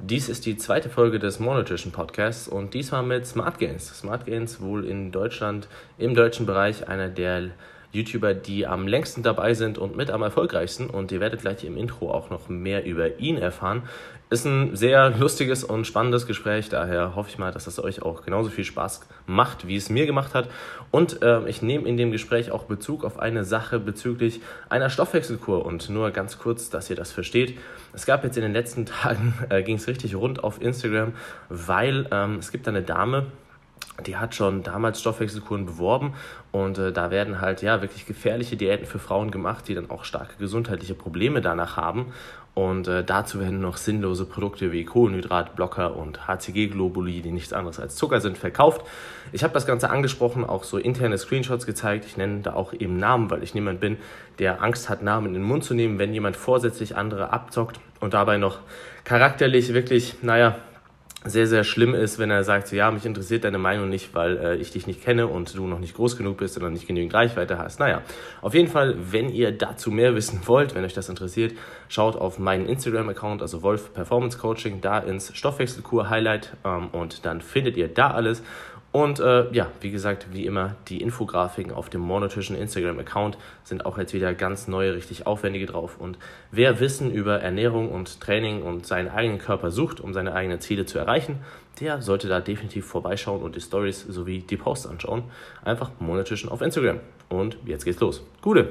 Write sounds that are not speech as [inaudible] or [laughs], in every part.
Dies ist die zweite Folge des Monotrition Podcasts und diesmal mit Smart Gains. Smart Gains wohl in Deutschland im deutschen Bereich einer der YouTuber, die am längsten dabei sind und mit am erfolgreichsten. Und ihr werdet gleich im Intro auch noch mehr über ihn erfahren. Ist ein sehr lustiges und spannendes Gespräch, daher hoffe ich mal, dass es euch auch genauso viel Spaß macht, wie es mir gemacht hat. Und äh, ich nehme in dem Gespräch auch Bezug auf eine Sache bezüglich einer Stoffwechselkur. Und nur ganz kurz, dass ihr das versteht. Es gab jetzt in den letzten [laughs] Tagen, äh, ging es richtig rund auf Instagram, weil ähm, es gibt eine Dame, die hat schon damals Stoffwechselkuren beworben und äh, da werden halt ja wirklich gefährliche Diäten für Frauen gemacht, die dann auch starke gesundheitliche Probleme danach haben. Und äh, dazu werden noch sinnlose Produkte wie Kohlenhydratblocker und HCG-Globuli, die nichts anderes als Zucker sind, verkauft. Ich habe das Ganze angesprochen, auch so interne Screenshots gezeigt. Ich nenne da auch eben Namen, weil ich niemand bin, der Angst hat, Namen in den Mund zu nehmen, wenn jemand vorsätzlich andere abzockt und dabei noch charakterlich wirklich, naja, sehr, sehr schlimm ist, wenn er sagt, ja, mich interessiert deine Meinung nicht, weil äh, ich dich nicht kenne und du noch nicht groß genug bist oder nicht genügend Reichweite hast. Naja, auf jeden Fall, wenn ihr dazu mehr [laughs] wissen wollt, wenn euch das interessiert, schaut auf meinen Instagram-Account, also Wolf Performance Coaching, da ins Stoffwechselkur-Highlight ähm, und dann findet ihr da alles. Und äh, ja, wie gesagt, wie immer, die Infografiken auf dem monotischen Instagram-Account sind auch jetzt wieder ganz neue, richtig aufwendige drauf. Und wer Wissen über Ernährung und Training und seinen eigenen Körper sucht, um seine eigenen Ziele zu erreichen, der sollte da definitiv vorbeischauen und die Stories sowie die Posts anschauen. Einfach monotischen auf Instagram. Und jetzt geht's los. Gute!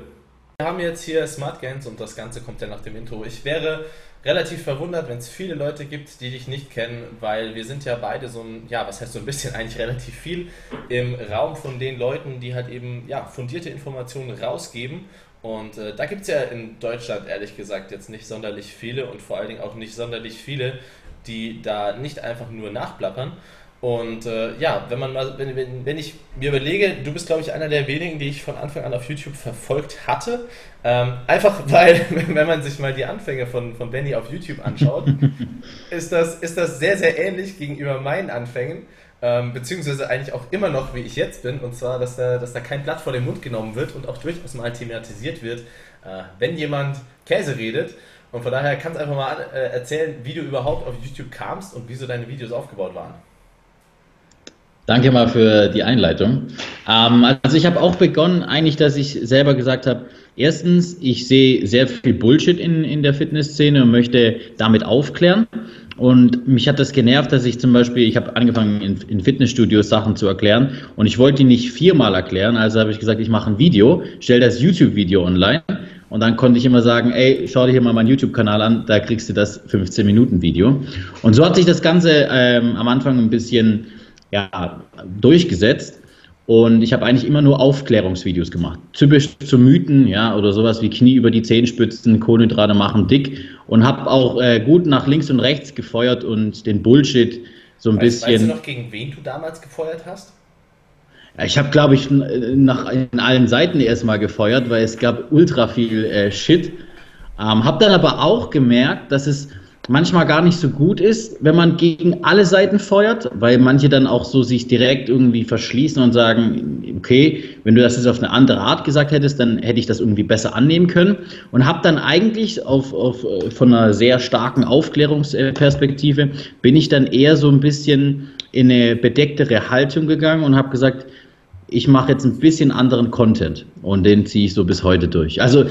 Wir haben jetzt hier Smart Gains und das Ganze kommt ja nach dem Intro. Ich wäre relativ verwundert, wenn es viele Leute gibt, die dich nicht kennen, weil wir sind ja beide so ein, ja, was heißt so ein bisschen [laughs] eigentlich relativ viel im Raum von den Leuten, die halt eben, ja, fundierte Informationen rausgeben. Und äh, da gibt es ja in Deutschland ehrlich gesagt jetzt nicht sonderlich viele und vor allen Dingen auch nicht sonderlich viele, die da nicht einfach nur nachplappern. Und äh, ja, wenn man mal, wenn, wenn, wenn ich mir überlege, du bist, glaube ich, einer der wenigen, die ich von Anfang an auf YouTube verfolgt hatte. Ähm, einfach [laughs] weil, wenn man sich mal die Anfänge von, von Benny auf YouTube anschaut, [laughs] ist, das, ist das sehr, sehr ähnlich gegenüber meinen Anfängen. Ähm, beziehungsweise eigentlich auch immer noch, wie ich jetzt bin, und zwar, dass da, dass da kein Blatt vor den Mund genommen wird und auch durchaus mal thematisiert wird, äh, wenn jemand Käse redet. Und von daher kannst du einfach mal äh, erzählen, wie du überhaupt auf YouTube kamst und wieso deine Videos aufgebaut waren. Danke mal für die Einleitung. Ähm, also ich habe auch begonnen, eigentlich, dass ich selber gesagt habe, erstens, ich sehe sehr viel Bullshit in, in der Fitnessszene und möchte damit aufklären. Und mich hat das genervt, dass ich zum Beispiel, ich habe angefangen in, in Fitnessstudios Sachen zu erklären und ich wollte die nicht viermal erklären, also habe ich gesagt, ich mache ein Video, stelle das YouTube-Video online und dann konnte ich immer sagen, ey, schau dir hier mal meinen YouTube-Kanal an, da kriegst du das 15-Minuten-Video. Und so hat sich das Ganze ähm, am Anfang ein bisschen ja, durchgesetzt. Und ich habe eigentlich immer nur Aufklärungsvideos gemacht. Typisch zu Mythen, ja, oder sowas wie Knie über die Zehenspitzen, Kohlenhydrate machen dick. Und habe auch äh, gut nach links und rechts gefeuert und den Bullshit so ein weißt, bisschen. Weißt du noch, gegen wen du damals gefeuert hast? Ich habe, glaube ich, nach in allen Seiten erstmal gefeuert, weil es gab ultra viel äh, Shit. Ähm, habe dann aber auch gemerkt, dass es manchmal gar nicht so gut ist, wenn man gegen alle Seiten feuert, weil manche dann auch so sich direkt irgendwie verschließen und sagen, okay, wenn du das jetzt auf eine andere Art gesagt hättest, dann hätte ich das irgendwie besser annehmen können und habe dann eigentlich auf, auf, von einer sehr starken Aufklärungsperspektive bin ich dann eher so ein bisschen in eine bedecktere Haltung gegangen und habe gesagt, ich mache jetzt ein bisschen anderen Content und den ziehe ich so bis heute durch. Also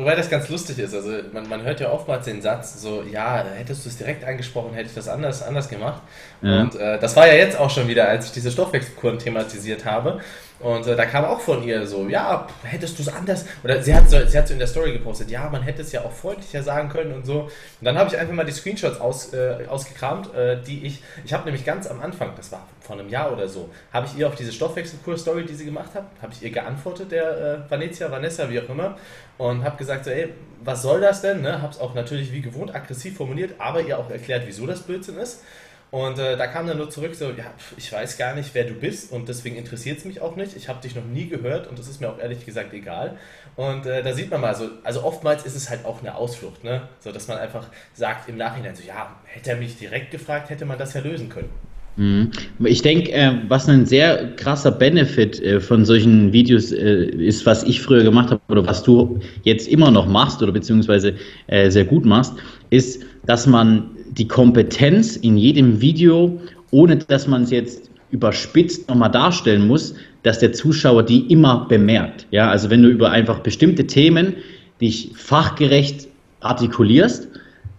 Wobei das ganz lustig ist. Also man, man hört ja oftmals den Satz so, ja, hättest du es direkt angesprochen, hätte ich das anders, anders gemacht. Ja. Und äh, das war ja jetzt auch schon wieder, als ich diese Stoffwechselkuren thematisiert habe. Und äh, da kam auch von ihr so, ja, hättest du es anders, oder sie hat, so, sie hat so in der Story gepostet, ja, man hätte es ja auch freundlicher sagen können und so. Und dann habe ich einfach mal die Screenshots aus, äh, ausgekramt, äh, die ich, ich habe nämlich ganz am Anfang, das war vor einem Jahr oder so, habe ich ihr auf diese Stoffwechselkur-Story, die sie gemacht hat, habe ich ihr geantwortet, der äh, Vanessa, Vanessa, wie auch immer, und habe gesagt so, ey, was soll das denn, ne? Habe es auch natürlich wie gewohnt aggressiv formuliert, aber ihr auch erklärt, wieso das Blödsinn ist. Und äh, da kam dann nur zurück so, ja, ich weiß gar nicht, wer du bist und deswegen interessiert es mich auch nicht. Ich habe dich noch nie gehört und das ist mir auch ehrlich gesagt egal. Und äh, da sieht man mal so, also oftmals ist es halt auch eine Ausflucht, ne? So dass man einfach sagt im Nachhinein so, ja, hätte er mich direkt gefragt, hätte man das ja lösen können. Mhm. Ich denke, äh, was ein sehr krasser Benefit äh, von solchen Videos äh, ist, was ich früher gemacht habe oder was du jetzt immer noch machst oder beziehungsweise äh, sehr gut machst, ist, dass man die Kompetenz in jedem Video, ohne dass man es jetzt überspitzt nochmal darstellen muss, dass der Zuschauer die immer bemerkt. Ja, also wenn du über einfach bestimmte Themen dich fachgerecht artikulierst,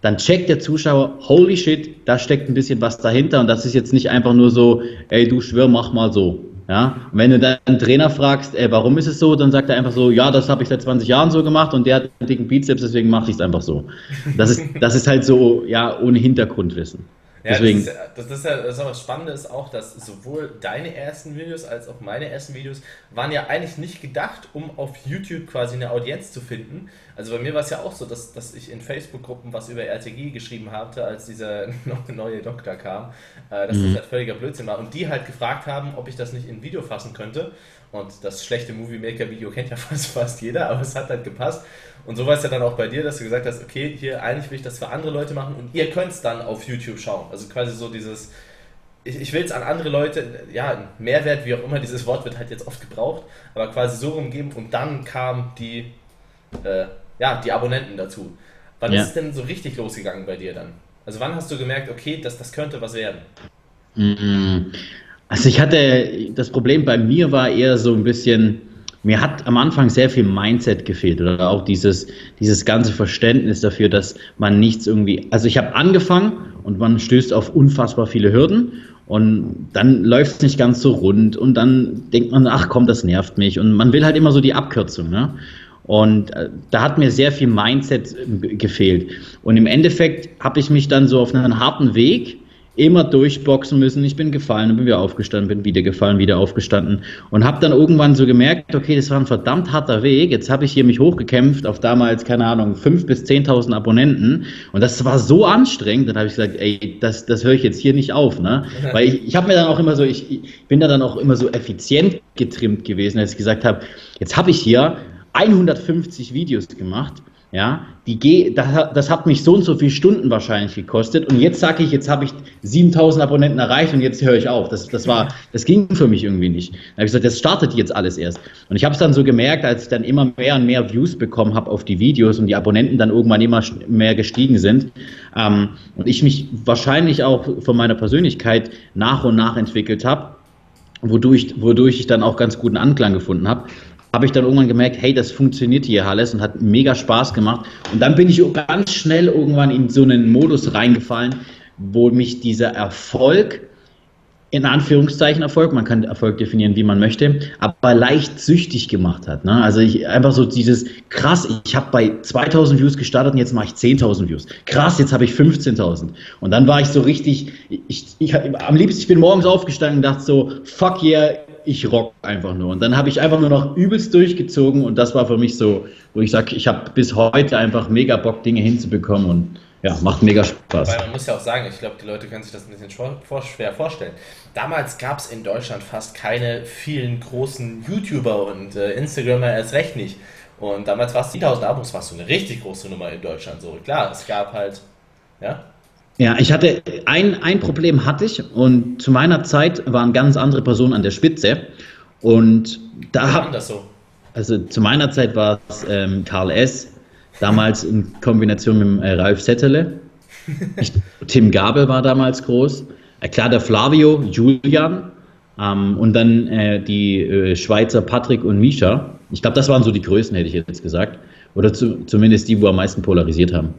dann checkt der Zuschauer, holy shit, da steckt ein bisschen was dahinter und das ist jetzt nicht einfach nur so, ey, du schwör, mach mal so. Ja, und wenn du dann einen Trainer fragst, ey, warum ist es so, dann sagt er einfach so, ja, das habe ich seit 20 Jahren so gemacht und der hat einen dicken Bizeps, deswegen mache ich es einfach so. Das ist, das ist halt so, ja, ohne Hintergrundwissen. Ja, Deswegen. Das, ist, das, ist ja, das, ist das Spannende ist auch, dass sowohl deine ersten Videos als auch meine ersten Videos waren ja eigentlich nicht gedacht, um auf YouTube quasi eine Audienz zu finden. Also bei mir war es ja auch so, dass, dass ich in Facebook-Gruppen was über RTG geschrieben hatte, als dieser [laughs] neue Doktor kam, äh, dass mhm. das halt völliger Blödsinn war. Und die halt gefragt haben, ob ich das nicht in Video fassen könnte. Und das schlechte Movie Maker Video kennt ja [laughs] fast, fast jeder, aber es hat halt gepasst. Und so war es ja dann auch bei dir, dass du gesagt hast, okay, hier eigentlich will ich das für andere Leute machen und ihr könnt es dann auf YouTube schauen. Also quasi so dieses, ich, ich will es an andere Leute, ja, Mehrwert, wie auch immer, dieses Wort wird halt jetzt oft gebraucht, aber quasi so rumgeben und dann kamen die, äh, ja, die Abonnenten dazu. Wann ja. ist es denn so richtig losgegangen bei dir dann? Also wann hast du gemerkt, okay, das, das könnte was werden? Mm, also ich hatte, das Problem bei mir war eher so ein bisschen, mir hat am Anfang sehr viel Mindset gefehlt oder auch dieses, dieses ganze Verständnis dafür, dass man nichts irgendwie, also ich habe angefangen und man stößt auf unfassbar viele Hürden und dann läuft es nicht ganz so rund und dann denkt man, ach komm, das nervt mich und man will halt immer so die Abkürzung, ne? Und äh, da hat mir sehr viel Mindset gefehlt. Und im Endeffekt habe ich mich dann so auf einen harten Weg immer durchboxen müssen. Ich bin gefallen, bin wieder aufgestanden, bin wieder gefallen, wieder aufgestanden und habe dann irgendwann so gemerkt, okay, das war ein verdammt harter Weg. Jetzt habe ich hier mich hochgekämpft auf damals, keine Ahnung, 5.000 bis 10.000 Abonnenten und das war so anstrengend. Dann habe ich gesagt, ey, das, das höre ich jetzt hier nicht auf, ne? Weil ich, ich habe mir dann auch immer so, ich, ich bin da dann auch immer so effizient getrimmt gewesen, als ich gesagt habe, jetzt habe ich hier 150 Videos gemacht ja, die das hat mich so und so viele Stunden wahrscheinlich gekostet. Und jetzt sage ich, jetzt habe ich 7000 Abonnenten erreicht und jetzt höre ich auf. Das, das, war, das ging für mich irgendwie nicht. Dann habe ich gesagt, das startet jetzt alles erst. Und ich habe es dann so gemerkt, als ich dann immer mehr und mehr Views bekommen habe auf die Videos und die Abonnenten dann irgendwann immer mehr gestiegen sind. Ähm, und ich mich wahrscheinlich auch von meiner Persönlichkeit nach und nach entwickelt habe, wodurch, wodurch ich dann auch ganz guten Anklang gefunden habe habe ich dann irgendwann gemerkt, hey, das funktioniert hier alles und hat mega Spaß gemacht. Und dann bin ich ganz schnell irgendwann in so einen Modus reingefallen, wo mich dieser Erfolg, in Anführungszeichen Erfolg, man kann Erfolg definieren, wie man möchte, aber leicht süchtig gemacht hat. Ne? Also ich einfach so dieses, krass, ich habe bei 2000 Views gestartet und jetzt mache ich 10.000 Views. Krass, jetzt habe ich 15.000. Und dann war ich so richtig, ich, ich, am liebsten, ich bin morgens aufgestanden und dachte so, fuck yeah, ich rock einfach nur. Und dann habe ich einfach nur noch übelst durchgezogen und das war für mich so, wo ich sage, ich habe bis heute einfach mega Bock, Dinge hinzubekommen und ja, macht mega Spaß. Weil man muss ja auch sagen, ich glaube, die Leute können sich das ein bisschen schwer vorstellen. Damals gab es in Deutschland fast keine vielen großen YouTuber und äh, Instagramer erst recht nicht. Und damals war es 10.000 Abos, warst du eine richtig große Nummer in Deutschland. So klar, es gab halt, ja, ja, ich hatte ein, ein Problem hatte ich und zu meiner Zeit waren ganz andere Personen an der Spitze und da habe das so. Also zu meiner Zeit war es ähm, Karl S. Damals in Kombination mit äh, Ralf Settele. Tim Gabel war damals groß. Äh, klar, der Flavio, Julian ähm, und dann äh, die äh, Schweizer Patrick und Misha. Ich glaube, das waren so die Größen, hätte ich jetzt gesagt. Oder zu, zumindest die, wo am meisten polarisiert haben.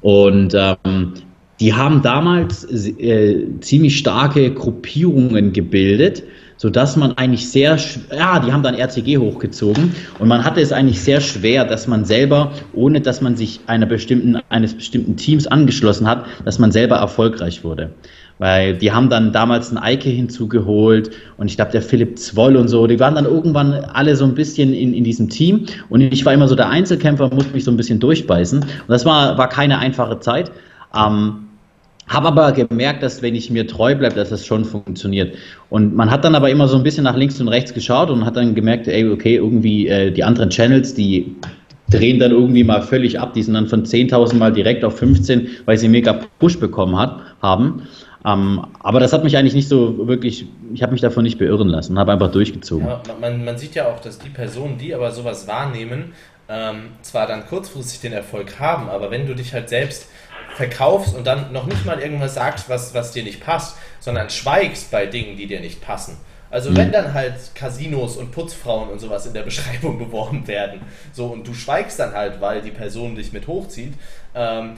Und ähm, die haben damals äh, ziemlich starke Gruppierungen gebildet, sodass man eigentlich sehr, ja, die haben dann RCG hochgezogen und man hatte es eigentlich sehr schwer, dass man selber, ohne dass man sich einer bestimmten, eines bestimmten Teams angeschlossen hat, dass man selber erfolgreich wurde. Weil die haben dann damals einen Eike hinzugeholt und ich glaube, der Philipp Zwoll und so, die waren dann irgendwann alle so ein bisschen in, in diesem Team und ich war immer so der Einzelkämpfer, musste mich so ein bisschen durchbeißen und das war, war keine einfache Zeit. Ähm, habe aber gemerkt, dass wenn ich mir treu bleibe, dass das schon funktioniert. Und man hat dann aber immer so ein bisschen nach links und rechts geschaut und hat dann gemerkt, ey, okay, irgendwie äh, die anderen Channels, die drehen dann irgendwie mal völlig ab. Die sind dann von 10.000 mal direkt auf 15, weil sie mega Push bekommen hat, haben. Ähm, aber das hat mich eigentlich nicht so wirklich, ich habe mich davon nicht beirren lassen, habe einfach durchgezogen. Ja, man, man, sieht ja auch, dass die Personen, die aber sowas wahrnehmen, ähm, zwar dann kurzfristig den Erfolg haben, aber wenn du dich halt selbst verkaufst und dann noch nicht mal irgendwas sagst, was, was dir nicht passt, sondern schweigst bei Dingen, die dir nicht passen. Also mhm. wenn dann halt Casinos und Putzfrauen und sowas in der [laughs] Beschreibung beworben werden, so und du schweigst dann halt, weil die Person dich mit hochzieht, ähm,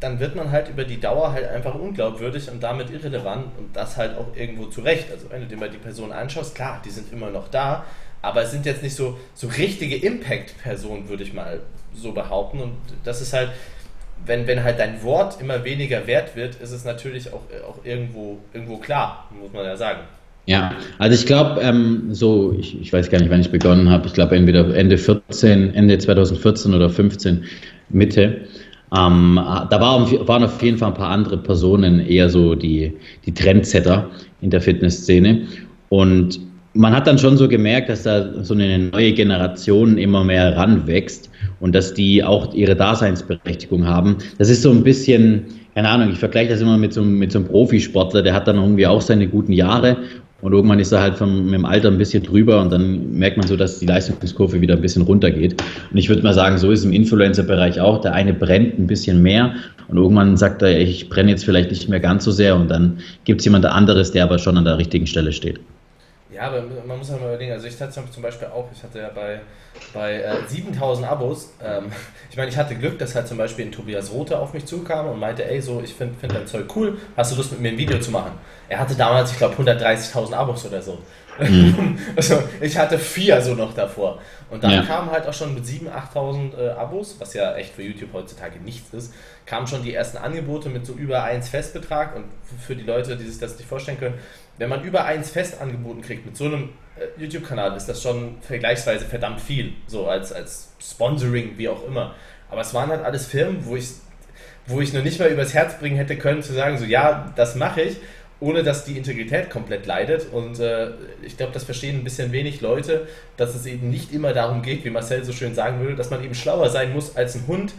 dann wird man halt über die Dauer halt einfach unglaubwürdig und damit irrelevant und das halt auch irgendwo zurecht. Also wenn du dir mal die Personen anschaust, klar, die sind immer noch da, aber es sind jetzt nicht so, so richtige Impact-Personen, würde ich mal so behaupten. Und das ist halt, wenn, wenn halt dein Wort immer weniger wert wird, ist es natürlich auch, auch irgendwo, irgendwo klar, muss man ja sagen. Ja, also ich glaube, ähm, so, ich, ich weiß gar nicht, wann ich begonnen habe, ich glaube entweder Ende 14, Ende 2014 oder 15, Mitte. Ähm, da war, waren auf jeden Fall ein paar andere Personen eher so die, die Trendsetter in der Fitnessszene. Und man hat dann schon so gemerkt, dass da so eine neue Generation immer mehr ranwächst und dass die auch ihre Daseinsberechtigung haben. Das ist so ein bisschen, keine Ahnung, ich vergleiche das immer mit so, mit so einem Profisportler, der hat dann irgendwie auch seine guten Jahre und irgendwann ist er halt vom, mit dem Alter ein bisschen drüber und dann merkt man so, dass die Leistungskurve wieder ein bisschen runtergeht. Und ich würde mal sagen, so ist es im Influencer-Bereich auch. Der eine brennt ein bisschen mehr und irgendwann sagt er, ich brenne jetzt vielleicht nicht mehr ganz so sehr und dann gibt es jemand anderes, der aber schon an der richtigen Stelle steht. Ja, aber man muss ja mal überlegen, also ich hatte zum Beispiel auch, ich hatte ja bei, bei äh, 7000 Abos, ähm, [laughs] ich meine, ich hatte Glück, dass halt zum Beispiel ein Tobias Rote auf mich zukam und meinte, ey, so, ich finde find dein Zeug cool, hast du Lust mit mir ein Video zu machen? Er hatte damals, ich glaube, 130.000 Abos oder so. Mhm. [laughs] also ich hatte vier so noch davor. Und dann ja. kam halt auch schon mit 7.000, 8.000 äh, Abos, was ja echt für YouTube heutzutage nichts ist, kamen schon die ersten Angebote mit so über 1 Festbetrag. Und für die Leute, die sich das nicht vorstellen können, wenn man über 1 Fest angeboten kriegt mit so einem äh, YouTube-Kanal, ist das schon vergleichsweise verdammt viel. So als, als Sponsoring, wie auch immer. Aber es waren halt alles Firmen, wo ich, wo ich noch nicht mal übers Herz bringen hätte können, zu sagen, so ja, das mache ich ohne dass die Integrität komplett leidet. Und äh, ich glaube, das verstehen ein bisschen wenig Leute, dass es eben nicht immer darum geht, wie Marcel so schön sagen würde, dass man eben schlauer sein muss als ein Hund,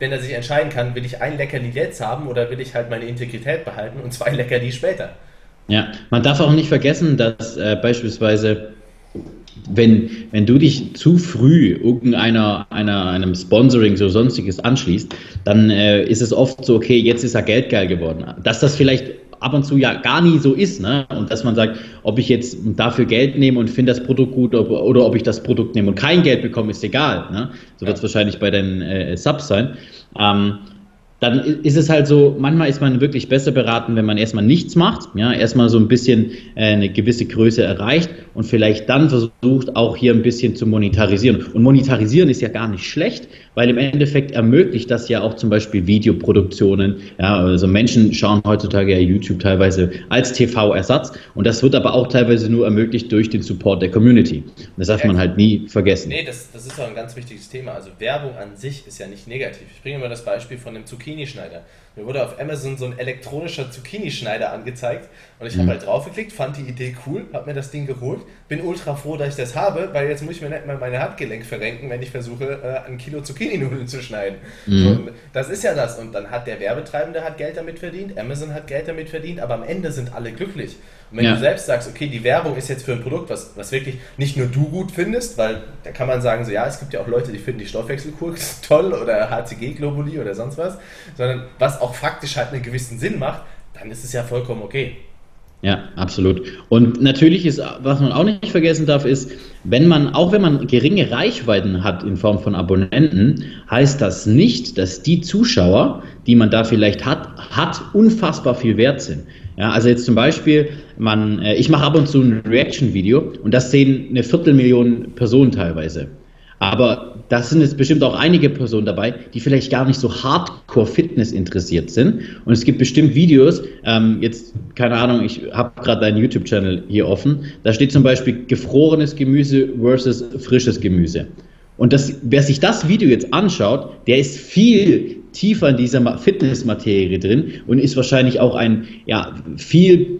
wenn er sich entscheiden kann, will ich ein Leckerli jetzt haben oder will ich halt meine Integrität behalten und zwei Leckerli später. Ja, man darf auch nicht vergessen, dass äh, beispielsweise wenn, wenn du dich zu früh irgendeiner einer, einem Sponsoring so sonstiges anschließt, dann äh, ist es oft so, okay, jetzt ist er geldgeil geworden. Dass das vielleicht ab und zu ja gar nie so ist. Ne? Und dass man sagt, ob ich jetzt dafür Geld nehme und finde das Produkt gut ob, oder ob ich das Produkt nehme und kein Geld bekomme, ist egal. Ne? So wird es wahrscheinlich bei den äh, Subs sein. Ähm, dann ist es halt so, manchmal ist man wirklich besser beraten, wenn man erstmal nichts macht, ja, erstmal so ein bisschen äh, eine gewisse Größe erreicht und vielleicht dann versucht, auch hier ein bisschen zu monetarisieren. Und monetarisieren ist ja gar nicht schlecht, weil im Endeffekt ermöglicht das ja auch zum Beispiel Videoproduktionen. Ja, also Menschen schauen heutzutage ja YouTube teilweise als TV-Ersatz und das wird aber auch teilweise nur ermöglicht durch den Support der Community. Das darf man halt nie vergessen. Nee, das, das ist auch ein ganz wichtiges Thema. Also Werbung an sich ist ja nicht negativ. Ich bringe mal das Beispiel von dem Zucchini-Schneider. Mir wurde auf Amazon so ein elektronischer Zucchini-Schneider angezeigt und ich mhm. habe halt draufgeklickt, fand die Idee cool, habe mir das Ding geholt, bin ultra froh, dass ich das habe, weil jetzt muss ich mir nicht mal meine Handgelenk verrenken, wenn ich versuche, äh, ein Kilo Zucchini-Nudeln zu schneiden. Mhm. das ist ja das. Und dann hat der Werbetreibende hat Geld damit verdient, Amazon hat Geld damit verdient, aber am Ende sind alle glücklich. Und wenn ja. du selbst sagst, okay, die Werbung ist jetzt für ein Produkt, was, was wirklich nicht nur du gut findest, weil da kann man sagen, so ja, es gibt ja auch Leute, die finden die Stoffwechselkur [laughs] toll oder HCG-Globuli oder sonst was, sondern was auch faktisch halt einen gewissen Sinn macht, dann ist es ja vollkommen okay. Ja, absolut. Und natürlich ist, was man auch nicht vergessen darf, ist, wenn man, auch wenn man geringe Reichweiten hat in Form von Abonnenten, heißt das nicht, dass die Zuschauer, die man da vielleicht hat, hat unfassbar viel wert sind. Ja, also jetzt zum Beispiel, man, äh, ich mache ab und zu ein Reaction-Video und das sehen eine Viertelmillion Personen teilweise. Aber da sind jetzt bestimmt auch einige Personen dabei, die vielleicht gar nicht so Hardcore-Fitness interessiert sind. Und es gibt bestimmt Videos, ähm, jetzt, keine Ahnung, ich habe gerade deinen YouTube-Channel hier offen, da steht zum Beispiel gefrorenes Gemüse versus frisches Gemüse. Und das, wer sich das Video jetzt anschaut, der ist viel tiefer in dieser Fitnessmaterie drin und ist wahrscheinlich auch ein ja, viel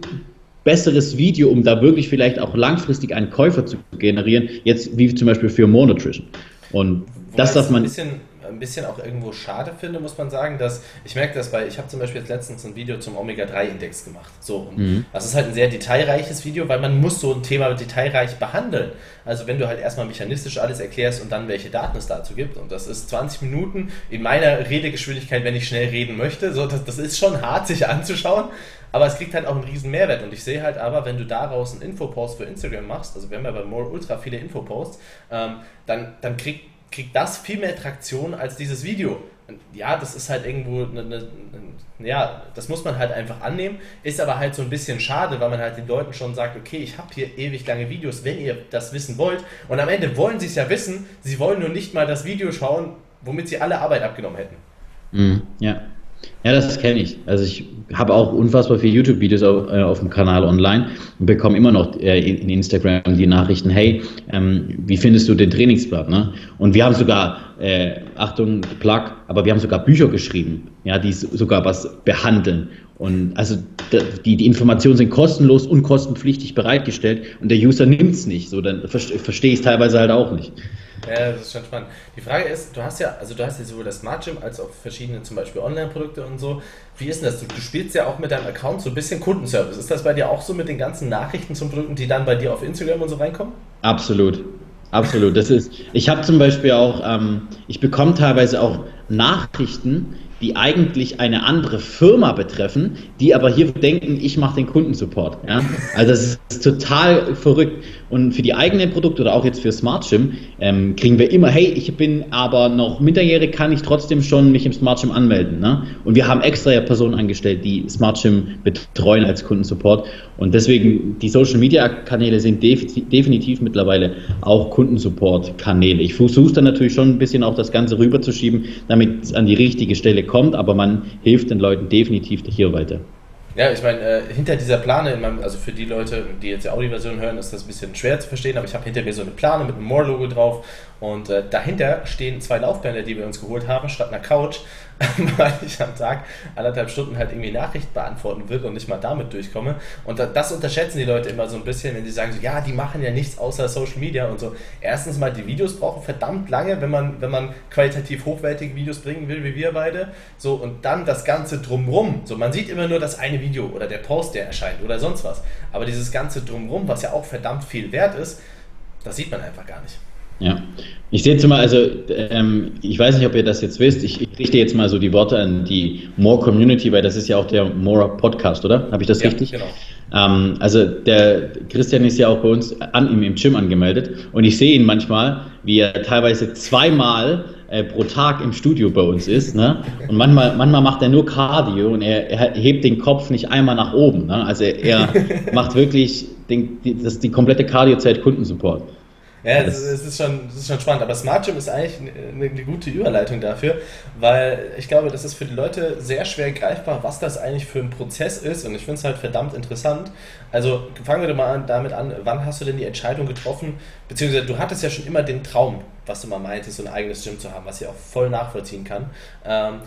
besseres Video, um da wirklich vielleicht auch langfristig einen Käufer zu generieren, jetzt wie zum Beispiel für Monotrition. Und Wobei das darf man. Bisschen, ein bisschen auch irgendwo schade finde, muss man sagen, dass ich merke das bei, ich habe zum Beispiel jetzt letztens ein Video zum Omega-3-Index gemacht. So, mhm. das ist halt ein sehr detailreiches Video, weil man muss so ein Thema detailreich behandeln. Also wenn du halt erstmal mechanistisch alles erklärst und dann welche Daten es dazu gibt. Und das ist 20 Minuten in meiner Redegeschwindigkeit, wenn ich schnell reden möchte. So, das, das ist schon hart, sich anzuschauen. Aber es kriegt halt auch einen riesen Mehrwert. Und ich sehe halt aber, wenn du daraus einen Infopost für Instagram machst, also wir haben ja bei More Ultra viele Infoposts, ähm, dann, dann kriegt, kriegt das viel mehr Traktion als dieses Video. Ja, das ist halt irgendwo, eine, eine, ja, das muss man halt einfach annehmen, ist aber halt so ein bisschen schade, weil man halt den Leuten schon sagt, okay, ich habe hier ewig lange Videos, wenn ihr das wissen wollt. Und am Ende wollen sie es ja wissen, sie wollen nur nicht mal das Video schauen, womit sie alle Arbeit abgenommen hätten. Mm, ja. Ja, das kenne ich. Also ich habe auch unfassbar viele YouTube-Videos auf, äh, auf, dem Kanal online und bekomme immer noch äh, in, in, Instagram die Nachrichten, hey, ähm, wie findest du den Trainingsplan? Ne? Und wir haben sogar, äh, Achtung, Plug, aber wir haben sogar Bücher geschrieben, ja, die sogar was behandeln. Und also die, die Informationen sind kostenlos und kostenpflichtig bereitgestellt und der User nimmt es nicht. So, dann verstehe ich es teilweise halt auch nicht. Ja, das ist schon spannend. Die Frage ist, du hast ja, also du hast ja sowohl das Smart Gym als auch verschiedene zum Beispiel Online-Produkte und so. Wie ist denn das? Du, du, spielst ja auch mit deinem Account so ein bisschen Kundenservice. Ist das bei dir auch so mit den ganzen Nachrichten zum Produkten, die dann bei dir auf Instagram und so reinkommen? Absolut. Absolut. Das ist, ich habe zum Beispiel auch, ähm, ich bekomme teilweise auch Nachrichten, die eigentlich eine andere Firma betreffen, die aber hier denken, ich mache den Kundensupport. Ja? Also das ist total verrückt. Und für die eigenen Produkte oder auch jetzt für Smart Gym ähm, kriegen wir immer, hey, ich bin aber noch minderjährig, kann ich trotzdem schon mich im Smart Gym anmelden. Ne? Und wir haben extra ja Personen angestellt, die Smart Gym betreuen als Kundensupport. Und deswegen, die Social Media Kanäle sind def definitiv mittlerweile auch Kundensupport-Kanäle. Ich versuche dann natürlich schon ein bisschen auch das Ganze rüberzuschieben, damit es an die richtige Stelle kommt, aber man hilft den Leuten definitiv hier weiter. Ja, ich meine, äh, hinter dieser Plane, meinem, also für die Leute, die jetzt die Audioversion hören, ist das ein bisschen schwer zu verstehen, aber ich habe hinter mir so eine Plane mit einem More-Logo drauf und äh, dahinter stehen zwei Laufbänder, die wir uns geholt haben, statt einer Couch. [laughs] weil ich am Tag anderthalb Stunden halt irgendwie Nachrichten beantworten will und nicht mal damit durchkomme. Und das unterschätzen die Leute immer so ein bisschen, wenn sie sagen so, ja, die machen ja nichts außer Social Media und so. Erstens mal, die Videos brauchen verdammt lange, wenn man, wenn man qualitativ hochwertige Videos bringen will, wie wir beide. So, und dann das Ganze drumrum. So, man sieht immer nur das eine Video oder der Post, der erscheint oder sonst was. Aber dieses Ganze drumrum, was ja auch verdammt viel wert ist, das sieht man einfach gar nicht. Ja, ich sehe jetzt mal, also ähm, ich weiß nicht, ob ihr das jetzt wisst, ich, ich richte jetzt mal so die Worte an die More Community, weil das ist ja auch der More Podcast, oder? Habe ich das ja, richtig? Genau. Ähm, also der Christian ist ja auch bei uns an ihm im Gym angemeldet und ich sehe ihn manchmal, wie er teilweise zweimal äh, pro Tag im Studio bei uns ist. Ne? Und manchmal, manchmal macht er nur Cardio und er, er hebt den Kopf nicht einmal nach oben. Ne? Also er, er [laughs] macht wirklich den, die, das, die komplette Cardio-Zeit Kundensupport. Ja, das, ist schon, ist schon spannend. Aber Smart Gym ist eigentlich eine, eine, gute Überleitung dafür, weil ich glaube, das ist für die Leute sehr schwer greifbar, was das eigentlich für ein Prozess ist. Und ich finde es halt verdammt interessant. Also fangen wir doch mal damit an, wann hast du denn die Entscheidung getroffen? Beziehungsweise du hattest ja schon immer den Traum, was du mal meintest, so ein eigenes Gym zu haben, was ich auch voll nachvollziehen kann. Ähm,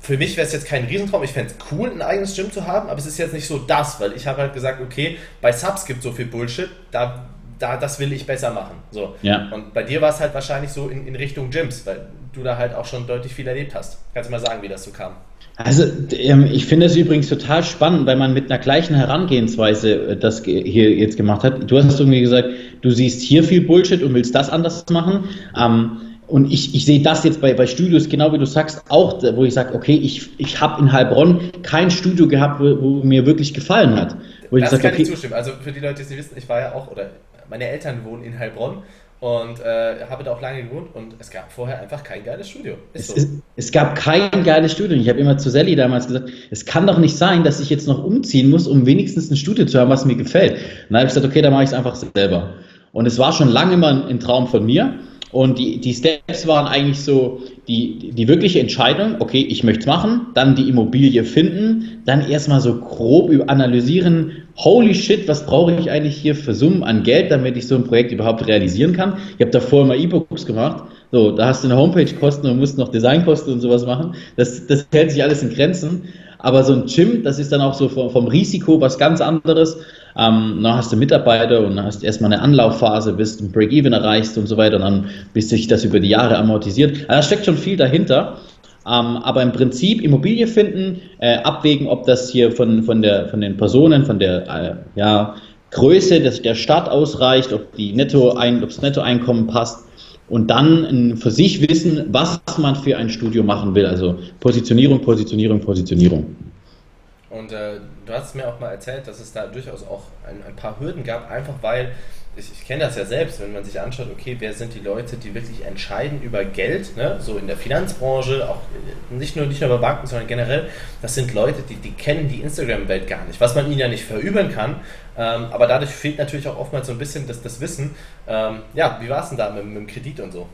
für mich wäre es jetzt kein Riesentraum. Ich fände es cool, ein eigenes Gym zu haben, aber es ist jetzt nicht so das, weil ich habe halt gesagt, okay, bei Subs gibt es so viel Bullshit, da da, das will ich besser machen. So. Ja. Und bei dir war es halt wahrscheinlich so in, in Richtung Gyms, weil du da halt auch schon deutlich viel erlebt hast. Kannst du mal sagen, wie das so kam? Also ähm, ich finde es übrigens total spannend, weil man mit einer gleichen Herangehensweise äh, das hier jetzt gemacht hat. Du hast irgendwie gesagt, du siehst hier viel Bullshit und willst das anders machen. Ähm, und ich, ich sehe das jetzt bei, bei Studios, genau wie du sagst, auch, wo ich sage, okay, ich, ich habe in Heilbronn kein Studio gehabt, wo, wo mir wirklich gefallen hat. Wo das ich sag, kann okay, ich zustimmen. Also für die Leute, die es nicht wissen, ich war ja auch, oder meine Eltern wohnen in Heilbronn und äh, habe da auch lange gewohnt und es gab vorher einfach kein geiles Studio. Es, so. es, es, gab kein geiles Studio. Ich habe immer zu Sally damals gesagt, es kann doch nicht sein, dass ich jetzt noch umziehen muss, um wenigstens ein Studio zu haben, was mir gefällt. Und dann habe ich gesagt, okay, dann mache ich es einfach selber. Und es war schon lange immer ein Traum von mir. Und die, die Steps waren eigentlich so, die, die wirkliche Entscheidung, okay, ich möchte es machen, dann die Immobilie finden, dann erstmal so grob analysieren, holy shit, was brauche ich eigentlich hier für Summen an Geld, damit ich so ein Projekt überhaupt realisieren kann. Ich habe davor immer E-Books gemacht, so, da hast du eine Homepage-Kosten und musst noch Designkosten und sowas machen. Das, das hält sich alles in Grenzen. aber so ein Gym, das ist dann auch so vom, vom Risiko was ganz anderes. Ähm, dann hast du Mitarbeiter und hast erstmal eine Anlaufphase, bis du ein Break-Even erreichst und so weiter und dann bis sich das über die Jahre amortisiert. Also da steckt schon viel dahinter. Ähm, aber im Prinzip Immobilie finden, äh, abwägen, ob das hier von, von, der, von den Personen, von der äh, ja, Größe des, der Stadt ausreicht, ob, die Netto ein, ob das Nettoeinkommen passt und dann für sich wissen, was man für ein Studio machen will. Also Positionierung, Positionierung, Positionierung. Und äh, du hast mir auch mal erzählt, dass es da durchaus auch ein, ein paar Hürden gab, einfach weil ich, ich kenne das ja selbst, wenn man sich anschaut, okay, wer sind die Leute, die wirklich entscheiden über Geld, ne? so in der Finanzbranche, auch nicht nur, nicht nur bei Banken, sondern generell, das sind Leute, die, die kennen die Instagram-Welt gar nicht, was man ihnen ja nicht verübeln kann, ähm, aber dadurch fehlt natürlich auch oftmals so ein bisschen das, das Wissen. Ähm, ja, wie war es denn da mit, mit dem Kredit und so?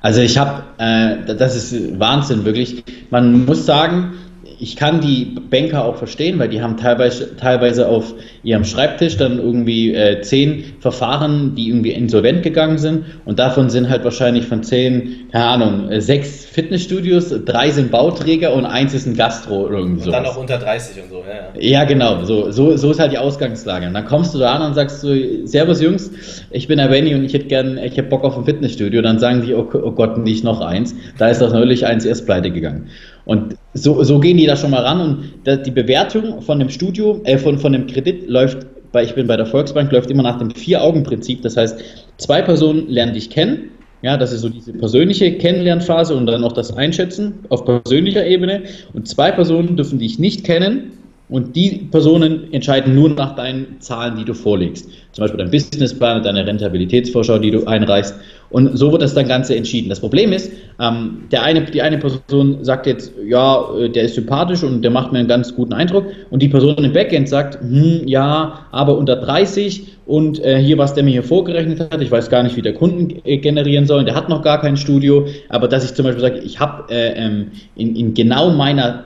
Also ich habe, äh, das ist Wahnsinn wirklich. Man muss sagen, ich kann die Banker auch verstehen, weil die haben teilweise, teilweise auf ihrem Schreibtisch dann irgendwie äh, zehn Verfahren, die irgendwie insolvent gegangen sind. Und davon sind halt wahrscheinlich von zehn, keine Ahnung, äh, sechs Fitnessstudios, drei sind Bauträger und eins ist ein Gastro irgendwie so. Und dann auch unter 30 und so, ja. Ja, ja genau, so, so, so ist halt die Ausgangslage. Und dann kommst du da an und sagst so, Servus Jungs, ich bin der Benny und ich hätte gern, ich hätte Bock auf ein Fitnessstudio. Dann sagen die, oh, oh Gott, nicht noch eins. Da ist doch neulich eins erst pleite gegangen. Und so, so gehen die da schon mal ran und die Bewertung von dem Studio, äh, von, von dem Kredit läuft, bei, ich bin bei der Volksbank, läuft immer nach dem Vier-Augen-Prinzip. Das heißt, zwei Personen lernen dich kennen. Ja, das ist so diese persönliche Kennenlernphase und dann noch das Einschätzen auf persönlicher Ebene. Und zwei Personen dürfen dich nicht kennen und die Personen entscheiden nur nach deinen Zahlen, die du vorlegst. Zum Beispiel dein Businessplan, deine Rentabilitätsvorschau, die du einreichst. Und so wird das dann Ganze entschieden. Das Problem ist, ähm, der eine, die eine Person sagt jetzt, ja, äh, der ist sympathisch und der macht mir einen ganz guten Eindruck. Und die Person im Backend sagt, hm, ja, aber unter 30 und äh, hier, was der mir hier vorgerechnet hat, ich weiß gar nicht, wie der Kunden äh, generieren soll. Der hat noch gar kein Studio. Aber dass ich zum Beispiel sage, ich habe äh, ähm, in, in genau meiner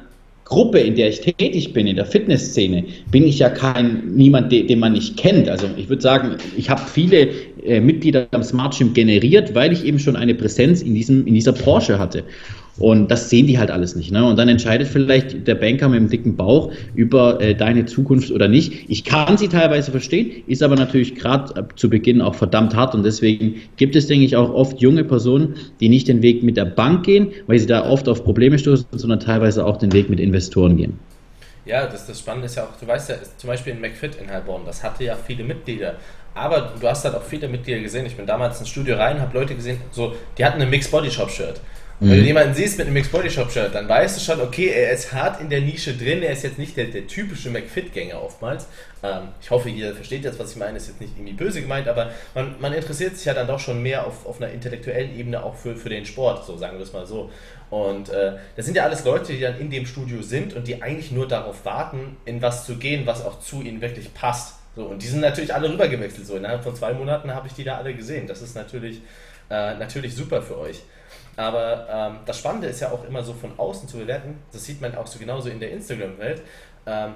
Gruppe, in der ich tätig bin, in der Fitnessszene, bin ich ja kein niemand, den, den man nicht kennt. Also ich würde sagen, ich habe viele äh, Mitglieder am Smart Gym generiert, weil ich eben schon eine Präsenz in, diesem, in dieser Branche hatte. Und das sehen die halt alles nicht. Ne? Und dann entscheidet vielleicht der Banker mit dem dicken Bauch über äh, deine Zukunft oder nicht. Ich kann sie teilweise verstehen, ist aber natürlich gerade zu Beginn auch verdammt hart. Und deswegen gibt es, denke ich, auch oft junge Personen, die nicht den Weg mit der Bank gehen, weil sie da oft auf Probleme stoßen, sondern teilweise auch den Weg mit Investoren gehen. Ja, das, das Spannende ist ja auch, du weißt ja, zum Beispiel in McFit in Heilbronn, das hatte ja viele Mitglieder. Aber du hast halt auch viele Mitglieder gesehen. Ich bin damals ins Studio rein, habe Leute gesehen, so, die hatten ein Mixed Body Shop Shirt. Mhm. Wenn du jemanden siehst mit einem Mixed Body Shop Shirt, dann weißt du schon, okay, er ist hart in der Nische drin, er ist jetzt nicht der, der typische McFit-Gänger oftmals. Ähm, ich hoffe, ihr versteht jetzt, was ich meine, ist jetzt nicht irgendwie böse gemeint, aber man, man interessiert sich ja dann doch schon mehr auf, auf einer intellektuellen Ebene auch für, für den Sport, so sagen wir es mal so. Und äh, das sind ja alles Leute, die dann in dem Studio sind und die eigentlich nur darauf warten, in was zu gehen, was auch zu ihnen wirklich passt. So, und die sind natürlich alle rübergewechselt. So, innerhalb von zwei Monaten habe ich die da alle gesehen. Das ist natürlich, äh, natürlich super für euch. Aber ähm, das Spannende ist ja auch immer so von außen zu bewerten, das sieht man auch so genauso in der Instagram-Welt. Ähm,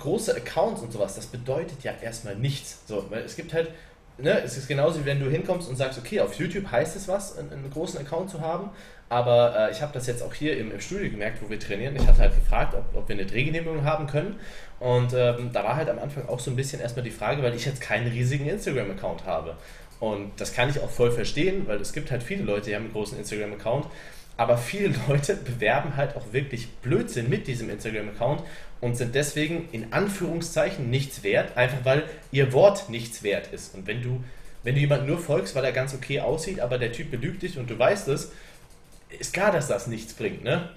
große Accounts und sowas, das bedeutet ja erstmal nichts. So, weil es gibt halt, ne, es ist genauso wie wenn du hinkommst und sagst, okay, auf YouTube heißt es was, einen, einen großen Account zu haben, aber äh, ich habe das jetzt auch hier im, im, Studio gemerkt, wo wir trainieren. Ich hatte halt gefragt, ob, ob wir eine Drehgenehmigung haben können. Und ähm, da war halt am Anfang auch so ein bisschen erstmal die Frage, weil ich jetzt keinen riesigen Instagram-Account habe. Und das kann ich auch voll verstehen, weil es gibt halt viele Leute, die haben einen großen Instagram-Account, aber viele [laughs] Leute bewerben halt auch wirklich Blödsinn mit diesem Instagram-Account und sind deswegen in Anführungszeichen nichts wert, einfach weil ihr Wort nichts wert ist. Und wenn du, wenn du jemandem nur folgst, weil er ganz okay aussieht, aber der Typ belügt dich und du weißt es, ist klar, dass das nichts bringt, ne?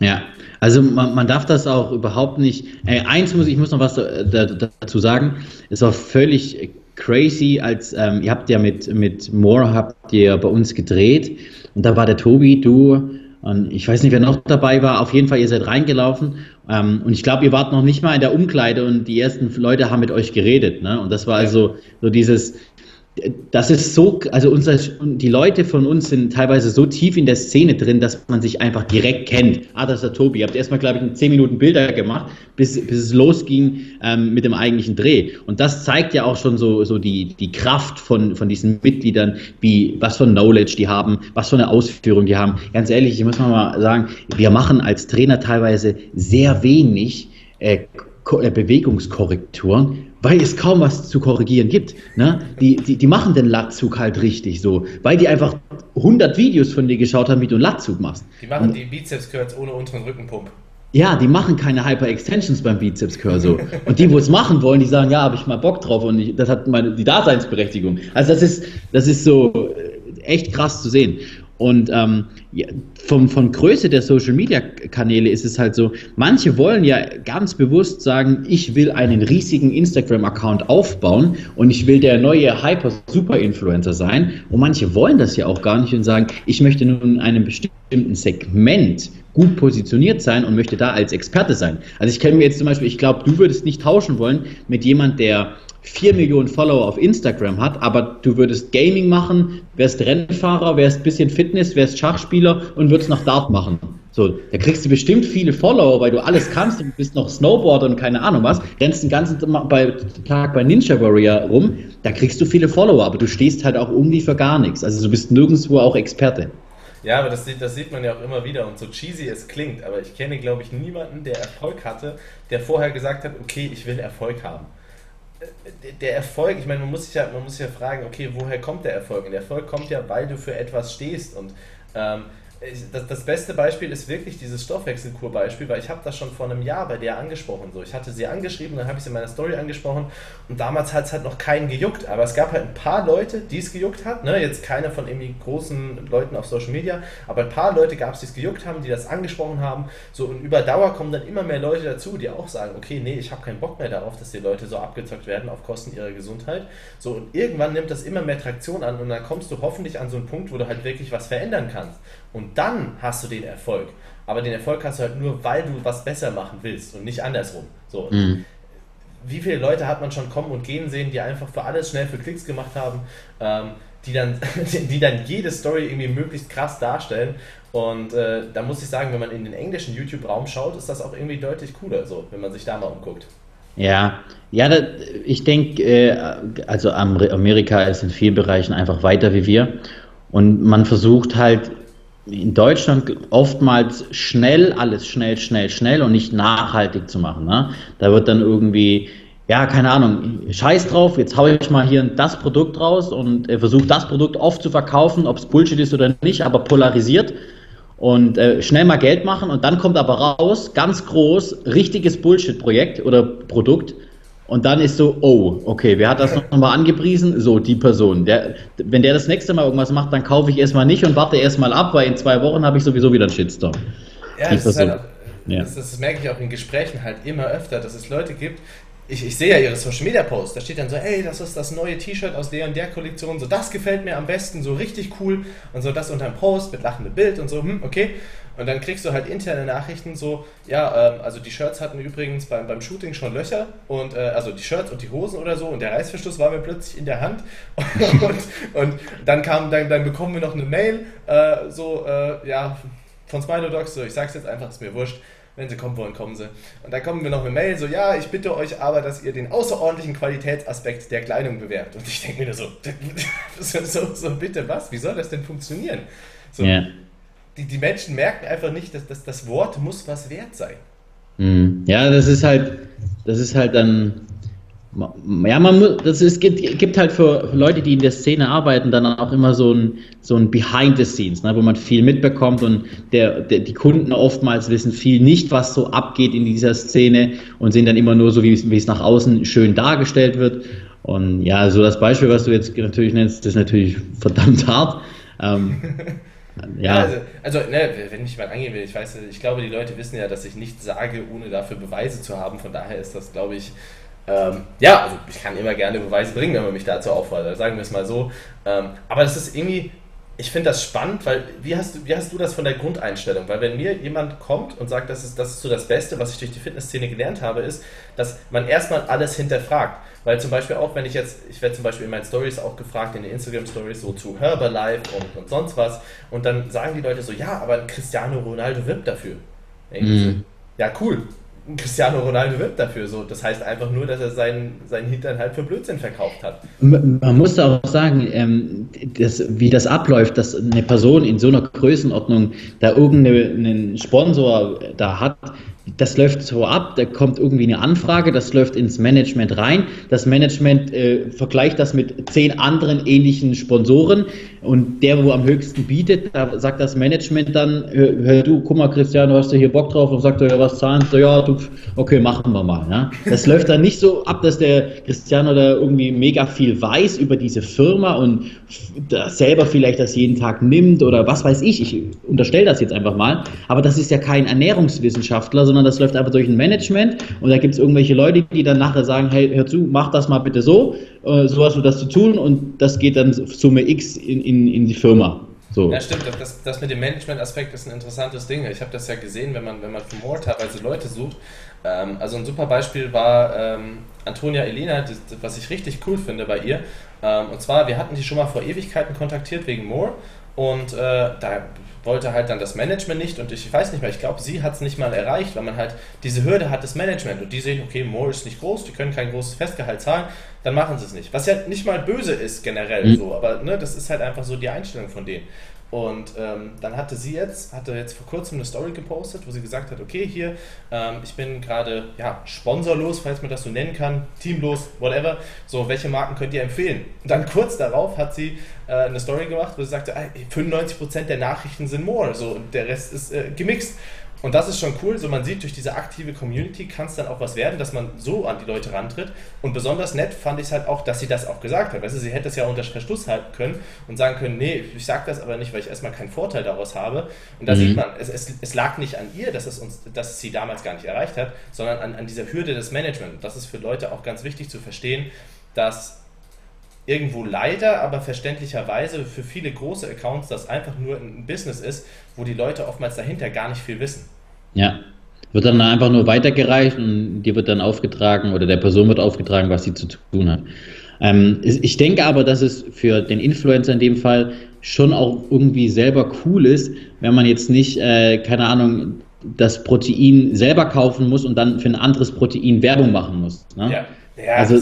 Ja, also man, man darf das auch überhaupt nicht. Äh, eins muss ich muss noch was dazu sagen. Es war völlig crazy, als ähm, ihr habt ja mit, mit Moore habt ihr bei uns gedreht und da war der Tobi, du und ich weiß nicht, wer noch dabei war. Auf jeden Fall, ihr seid reingelaufen ähm, und ich glaube, ihr wart noch nicht mal in der Umkleide und die ersten Leute haben mit euch geredet. Ne? Und das war also so dieses, das ist so, also unser, die Leute von uns sind teilweise so tief in der Szene drin, dass man sich einfach direkt kennt. Ah, das ist der Tobi. Ihr habt erstmal, glaube ich, 10 Minuten Bilder gemacht, bis, bis es losging ähm, mit dem eigentlichen Dreh. Und das zeigt ja auch schon so, so die, die Kraft von, von diesen Mitgliedern, wie, was für Knowledge die haben, was für eine Ausführung die haben. Ganz ehrlich, ich muss mal sagen, wir machen als Trainer teilweise sehr wenig äh, äh Bewegungskorrekturen, weil es kaum was zu korrigieren gibt. Ne? Die, die, die machen den Latzug halt richtig so, weil die einfach 100 Videos von dir geschaut haben, wie du einen Latzug machst. Die machen Und, die Bizeps-Curls ohne unteren Rückenpump. Ja, die machen keine Hyper-Extensions beim Bizeps-Curl so. Und die, wo es machen wollen, die sagen, ja, habe ich mal Bock drauf und ich, das hat meine, die Daseinsberechtigung. Also das ist, das ist so äh, echt krass zu sehen. Und ähm, ja, vom, von Größe der Social-Media-Kanäle ist es halt so, manche wollen ja ganz bewusst sagen, ich will einen riesigen Instagram-Account aufbauen und ich will der neue Hyper-Super-Influencer sein. Und manche wollen das ja auch gar nicht und sagen, ich möchte nun in einem bestimmten Segment gut positioniert sein und möchte da als Experte sein. Also ich kenne mir jetzt zum Beispiel, ich glaube, du würdest nicht tauschen wollen mit jemand, der 4 Millionen Follower auf Instagram hat, aber du würdest Gaming machen, wärst Rennfahrer, wärst bisschen Fitness, wärst Schachspieler und würdest noch Dart machen. So, da kriegst du bestimmt viele Follower, weil du alles kannst und bist noch Snowboarder und keine Ahnung was, rennst den ganzen Tag bei Ninja Warrior rum, da kriegst du viele Follower, aber du stehst halt auch irgendwie für gar nichts. Also du bist nirgendwo auch Experte. Ja, aber das, das sieht man ja auch immer wieder und so cheesy es klingt, aber ich kenne, glaube ich, niemanden, der Erfolg hatte, der vorher gesagt hat, okay, ich will Erfolg haben der Erfolg, ich meine, man muss sich ja, man muss sich ja fragen, okay, woher kommt der Erfolg? Und der Erfolg kommt ja, weil du für etwas stehst. Und ähm, das, das beste Beispiel ist wirklich dieses Stoffwechselkurbeispiel, weil ich habe das schon vor einem Jahr bei der angesprochen. So, ich hatte sie angeschrieben, dann habe ich sie in meiner Story angesprochen und damals hat es halt noch keinen gejuckt, aber es gab halt ein paar Leute, die es gejuckt hat. Ne? Jetzt keine von irgendwie großen Leuten auf Social Media, aber ein paar Leute gab es, die es gejuckt haben, die das angesprochen haben. So und über Dauer kommen dann immer mehr Leute dazu, die auch sagen, okay, nee, ich habe keinen Bock mehr darauf, dass die Leute so abgezockt werden auf Kosten ihrer Gesundheit. So und irgendwann nimmt das immer mehr Traktion an und dann kommst du hoffentlich an so einen Punkt, wo du halt wirklich was verändern kannst. Und dann hast du den Erfolg. Aber den Erfolg hast du halt nur, weil du was besser machen willst und nicht andersrum. So. Mhm. Wie viele Leute hat man schon kommen und gehen sehen, die einfach für alles schnell für Klicks gemacht haben, ähm, die, dann, [laughs] die dann jede Story irgendwie möglichst krass darstellen. Und äh, da muss ich sagen, wenn man in den englischen YouTube-Raum schaut, ist das auch irgendwie deutlich cooler, so, wenn man sich da mal umguckt. Ja, ja, da, ich denke, äh, also Amerika ist in vielen Bereichen einfach weiter wie wir. Und man versucht halt in Deutschland oftmals schnell, alles schnell, schnell, schnell und nicht nachhaltig zu machen. Ne? Da wird dann irgendwie, ja, keine Ahnung, scheiß drauf, jetzt haue ich mal hier das Produkt raus und äh, versuche das Produkt oft zu verkaufen, ob es Bullshit ist oder nicht, aber polarisiert und äh, schnell mal Geld machen und dann kommt aber raus, ganz groß, richtiges Bullshit-Projekt oder Produkt und dann ist so, oh, okay, wer hat das nochmal angepriesen? So, die Person. Der, wenn der das nächste Mal irgendwas macht, dann kaufe ich erstmal nicht und warte erstmal ab, weil in zwei Wochen habe ich sowieso wieder einen Shitstorm. Ja, das, ist halt ja. Das, das, merke ich auch in Gesprächen halt immer öfter, dass es Leute gibt, ich, ich sehe ja ihre Social Media Posts, da steht dann so, ey, das ist das neue T-Shirt aus der und der Kollektion, so das gefällt mir am besten, so richtig cool und so das unter dem Post mit lachendem Bild und so, hm, okay. Und dann kriegst du halt interne Nachrichten so, ja, ähm, also die Shirts hatten übrigens beim, beim Shooting schon Löcher und äh, also die Shirts und die Hosen oder so und der Reißverschluss war mir plötzlich in der Hand [laughs] und, und dann kam, dann, dann bekommen wir noch eine Mail, äh, so, äh, ja, von Smilodogs, so, ich sag's jetzt einfach, ist mir wurscht, wenn sie kommen wollen, kommen sie. Und dann kommen wir noch eine Mail, so, ja, ich bitte euch aber, dass ihr den außerordentlichen Qualitätsaspekt der Kleidung bewerbt. Und ich denke mir so, [laughs] so, so, so, bitte was, wie soll das denn funktionieren? So, yeah die, die Menschen merken einfach nicht, dass, dass das Wort muss was wert sein. Mhm. Ja, das ist halt, das ist halt dann, ja, man muss, das ist, gibt, gibt halt für Leute, die in der Szene arbeiten, dann auch immer so ein, so ein Behind the Scenes, ne, wo man viel mitbekommt und der, der, die Kunden oftmals wissen viel nicht, was so abgeht in dieser Szene und sehen dann immer nur so, wie, wie es nach außen schön dargestellt wird. Und ja, so das Beispiel, was du jetzt natürlich nennst, ist natürlich verdammt hart. Ähm, [laughs] Ja, also, also ne, wenn ich mal angehen will, ich weiß, ich glaube, die Leute wissen ja, dass ich nichts sage, ohne dafür Beweise zu haben. Von daher ist das, glaube ich, ähm, ja, also ich kann immer gerne Beweise bringen, wenn man mich dazu auffordert, sagen wir es mal so. Ähm, aber das ist irgendwie, ich finde das spannend, weil wie hast, du, wie hast du das von der Grundeinstellung? Weil wenn mir jemand kommt und sagt, das ist, das ist so das Beste, was ich durch die Fitnessszene gelernt habe, ist, dass man erstmal alles hinterfragt. Weil zum Beispiel auch, wenn ich jetzt, ich werde zum Beispiel in meinen Stories auch gefragt, in den Instagram Stories, so zu Herbalife und, und sonst was. Und dann sagen die Leute so, ja, aber Cristiano Ronaldo wirbt dafür. Mhm. Ja, cool. Cristiano Ronaldo wirbt dafür so. Das heißt einfach nur, dass er seinen, seinen Hintern halt für Blödsinn verkauft hat. Man muss auch sagen, ähm, das, wie das abläuft, dass eine Person in so einer Größenordnung da irgendeinen Sponsor da hat, das läuft so ab, da kommt irgendwie eine Anfrage, das läuft ins Management rein. Das Management äh, vergleicht das mit zehn anderen ähnlichen Sponsoren und der, wo am höchsten bietet, da sagt das Management dann, hör, du, guck mal, Cristiano, hast du hier Bock drauf? Und sagt ja, was zahlen? So, ja, du, okay, machen wir mal. Ja? Das [laughs] läuft dann nicht so ab, dass der Cristiano da irgendwie mega viel weiß über diese Firma und selber vielleicht das jeden Tag nimmt oder was weiß ich. Ich unterstelle das jetzt einfach mal. Aber das ist ja kein Ernährungswissenschaftler, sondern das läuft einfach durch ein Management und da gibt es irgendwelche Leute, die dann nachher sagen, hey, hör zu, mach das mal bitte so, äh, so hast du das zu tun und das geht dann Summe X in, in, in die Firma. So. Ja, stimmt. Das, das mit dem Management-Aspekt ist ein interessantes Ding. Ich habe das ja gesehen, wenn man, wenn man für More teilweise Leute sucht. Ähm, also ein super Beispiel war ähm, Antonia Elena, das, was ich richtig cool finde bei ihr. Ähm, und zwar, wir hatten die schon mal vor Ewigkeiten kontaktiert wegen More. Und äh, da wollte halt dann das Management nicht und ich weiß nicht mehr, ich glaube, sie hat es nicht mal erreicht, weil man halt diese Hürde hat, das Management und die sehen, okay, Moore ist nicht groß, die können kein großes Festgehalt zahlen, dann machen sie es nicht. Was ja nicht mal böse ist generell mhm. so, aber ne, das ist halt einfach so die Einstellung von denen. Und ähm, dann hatte sie jetzt, hatte jetzt vor kurzem eine Story gepostet, wo sie gesagt hat, okay, hier, ähm, ich bin gerade ja, sponsorlos, falls man das so nennen kann, teamlos, whatever. So, welche Marken könnt ihr empfehlen? Und dann kurz darauf hat sie äh, eine Story gemacht, wo sie sagte, 95% der Nachrichten sind more, so, und der Rest ist äh, gemixt. Und das ist schon cool, so man sieht, durch diese aktive Community kann es dann auch was werden, dass man so an die Leute rantritt. Und besonders nett fand ich es halt auch, dass sie das auch gesagt hat. Weißt du, sie hätte es ja unter Verschluss halten können und sagen können, nee, ich sage das aber nicht, weil ich erstmal keinen Vorteil daraus habe. Und da mhm. sieht man, es, es, es, lag nicht an ihr, dass es, uns, dass es sie damals gar nicht erreicht hat, sondern an, an dieser Hürde des Managements. Das ist für Leute auch ganz wichtig zu verstehen, dass irgendwo leider, aber verständlicherweise für viele große Accounts das einfach nur ein Business ist, wo die Leute oftmals dahinter gar nicht viel wissen. Ja. Wird dann einfach nur weitergereicht und dir wird dann aufgetragen oder der Person wird aufgetragen, was sie zu tun hat. Ähm, ich denke aber, dass es für den Influencer in dem Fall schon auch irgendwie selber cool ist, wenn man jetzt nicht, äh, keine Ahnung, das Protein selber kaufen muss und dann für ein anderes Protein Werbung machen muss. Ne? Ja. ja. Also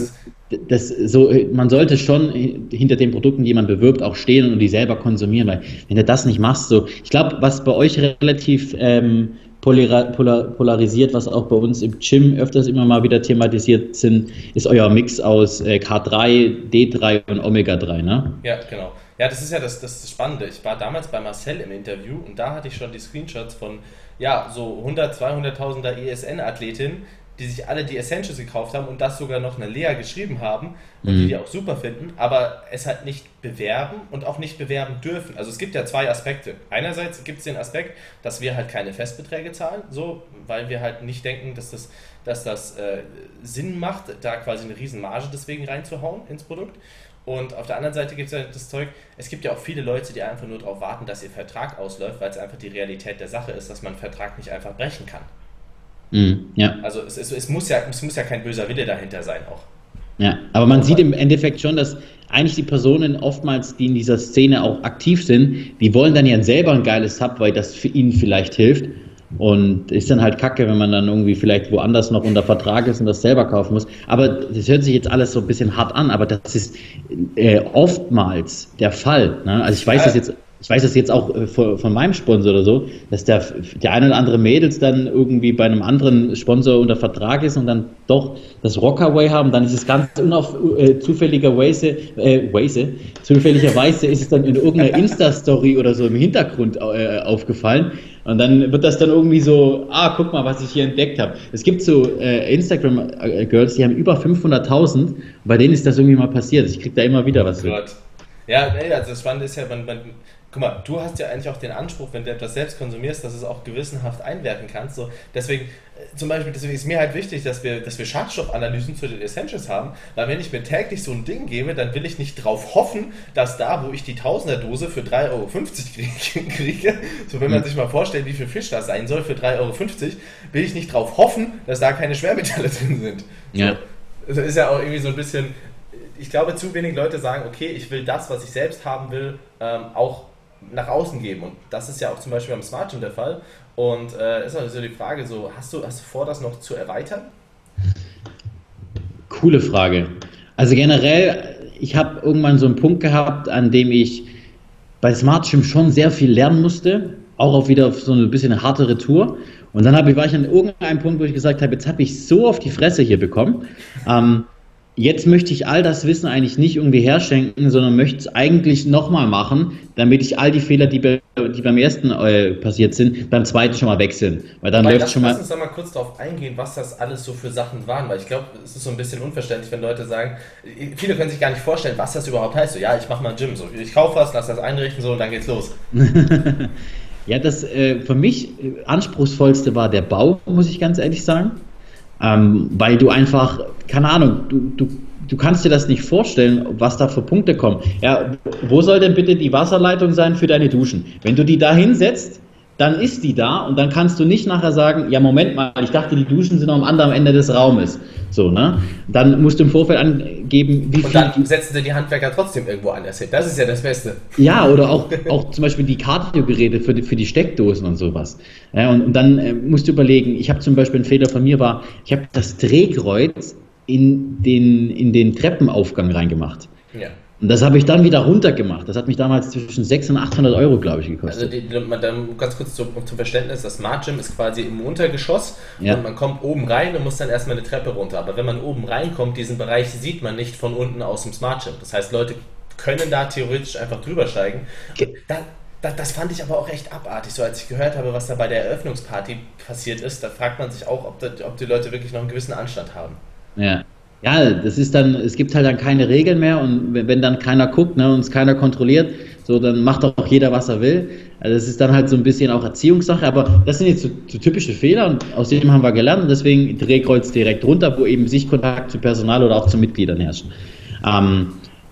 das so, man sollte schon hinter den Produkten, die man bewirbt, auch stehen und die selber konsumieren, weil wenn du das nicht machst, so, ich glaube, was bei euch relativ ähm, polar, polar, polarisiert, was auch bei uns im Gym öfters immer mal wieder thematisiert sind, ist euer Mix aus äh, K3, D3 und Omega-3, ne? Ja, genau. Ja, das ist ja das, das Spannende. Ich war damals bei Marcel im Interview und da hatte ich schon die Screenshots von, ja, so 100, 200.000er ESN-Athletinnen, die sich alle die Essentials gekauft haben und das sogar noch eine Lea geschrieben haben und mhm. die die auch super finden, aber es halt nicht bewerben und auch nicht bewerben dürfen. Also es gibt ja zwei Aspekte. Einerseits gibt es den Aspekt, dass wir halt keine Festbeträge zahlen, so, weil wir halt nicht denken, dass das, dass das äh, Sinn macht, da quasi eine riesen Marge deswegen reinzuhauen ins Produkt. Und auf der anderen Seite gibt es ja das Zeug, es gibt ja auch viele Leute, die einfach nur darauf warten, dass ihr Vertrag ausläuft, weil es einfach die Realität der Sache ist, dass man einen Vertrag nicht einfach brechen kann. Mhm, ja. Also es, es, es, muss ja, es muss ja kein böser Wille dahinter sein auch. Ja, aber man sieht im Endeffekt schon, dass eigentlich die Personen oftmals, die in dieser Szene auch aktiv sind, die wollen dann ja selber ein geiles Sub, weil das für ihnen vielleicht hilft. Und ist dann halt kacke, wenn man dann irgendwie vielleicht woanders noch unter Vertrag ist und das selber kaufen muss. Aber das hört sich jetzt alles so ein bisschen hart an, aber das ist äh, oftmals der Fall. Ne? Also ich weiß ja. das jetzt ich weiß das jetzt auch äh, von, meinem Sponsor oder so, dass der, der eine oder andere Mädels dann irgendwie bei einem anderen Sponsor unter Vertrag ist und dann doch das Rockaway haben, dann ist es ganz unauf, äh, zufälligerweise, äh, Weise, zufälligerweise ist es dann in irgendeiner [laughs] Insta-Story oder so im Hintergrund äh, aufgefallen und dann wird das dann irgendwie so, ah, guck mal, was ich hier entdeckt habe. Es gibt so äh, Instagram-Girls, die haben über 500.000, bei denen ist das irgendwie mal passiert. Ich krieg da immer wieder was oh mit. Ja, nee, also das Spannende ist ja, man, man guck mal, du hast ja eigentlich auch den Anspruch, wenn du etwas selbst konsumierst, dass es auch gewissenhaft einwirken kannst. So, deswegen, äh, zum Beispiel, deswegen ist mir halt wichtig, dass wir, dass wir Schadstoffanalysen zu den Essentials haben, weil wenn ich mir täglich so ein Ding gebe, dann will ich nicht drauf hoffen, dass da, wo ich die Tausender-Dose für 3,50 Euro [laughs] kriege, so wenn man mhm. sich mal vorstellt, wie viel Fisch das sein soll für 3,50 Euro, will ich nicht drauf hoffen, dass da keine Schwermetalle [laughs] drin sind. So. Ja. Das ist ja auch irgendwie so ein bisschen, ich glaube, zu wenig Leute sagen, okay, ich will das, was ich selbst haben will, ähm, auch nach außen geben. Und das ist ja auch zum Beispiel beim Smart der Fall. Und äh, ist also die Frage so, hast du, hast du vor, das noch zu erweitern? Coole Frage. Also generell, ich habe irgendwann so einen Punkt gehabt, an dem ich bei Smart schon sehr viel lernen musste, auch auf wieder so ein bisschen eine harte Retour. Und dann ich, war ich an irgendeinem Punkt, wo ich gesagt habe, jetzt habe ich so auf die Fresse hier bekommen. Ähm, jetzt möchte ich all das Wissen eigentlich nicht irgendwie herschenken, sondern möchte es eigentlich nochmal machen, damit ich all die Fehler, die, be die beim ersten äh, passiert sind, beim zweiten schon mal weg sind. Weil dann läuft schon mal. Lass uns da mal kurz darauf eingehen, was das alles so für Sachen waren, weil ich glaube, es ist so ein bisschen unverständlich, wenn Leute sagen, viele können sich gar nicht vorstellen, was das überhaupt heißt. So, ja, ich mache mal ein Gym, so, ich kaufe was, lass das einrichten, so und dann geht's los. [laughs] ja, das äh, für mich äh, anspruchsvollste war der Bau, muss ich ganz ehrlich sagen. Ähm, weil du einfach, keine Ahnung, du, du, du kannst dir das nicht vorstellen, was da für Punkte kommen. Ja, wo soll denn bitte die Wasserleitung sein für deine Duschen? Wenn du die da hinsetzt, dann ist die da und dann kannst du nicht nachher sagen, ja Moment mal, ich dachte, die Duschen sind am anderen Ende des Raumes. So, ne? Dann musst du im Vorfeld angeben, wie und viel. Und dann setzen sie die Handwerker trotzdem irgendwo anders hin. Das ist ja das Beste. Ja, oder auch, auch zum Beispiel die Cardio-Geräte für die, für die Steckdosen und sowas. Ja, und, und dann äh, musst du überlegen, ich habe zum Beispiel ein Fehler von mir war, ich habe das Drehkreuz in den, in den Treppenaufgang reingemacht. Ja. Und das habe ich dann wieder runtergemacht. Das hat mich damals zwischen 600 und 800 Euro, glaube ich, gekostet. Also die, dann ganz kurz zum, zum, Verständnis, das Smart Gym ist quasi im Untergeschoss ja. und man kommt oben rein und muss dann erstmal eine Treppe runter. Aber wenn man oben reinkommt, diesen Bereich sieht man nicht von unten aus dem Smart Gym. Das heißt, Leute können da theoretisch einfach drüber steigen. Da, da, das fand ich aber auch echt abartig. So als ich gehört habe, was da bei der Eröffnungsparty passiert ist, da fragt man sich auch, ob, da, ob die Leute wirklich noch einen gewissen Anstand haben. Ja ja, das ist dann, es gibt halt dann keine Regeln mehr und wenn dann keiner guckt ne, und es keiner kontrolliert, so dann macht auch jeder, was er will. Also das ist dann halt so ein bisschen auch Erziehungssache, aber das sind jetzt so, so typische Fehler und aus dem haben wir gelernt und deswegen Drehkreuz direkt runter, wo eben Sichtkontakt zu Personal oder auch zu Mitgliedern herrschen. Ähm,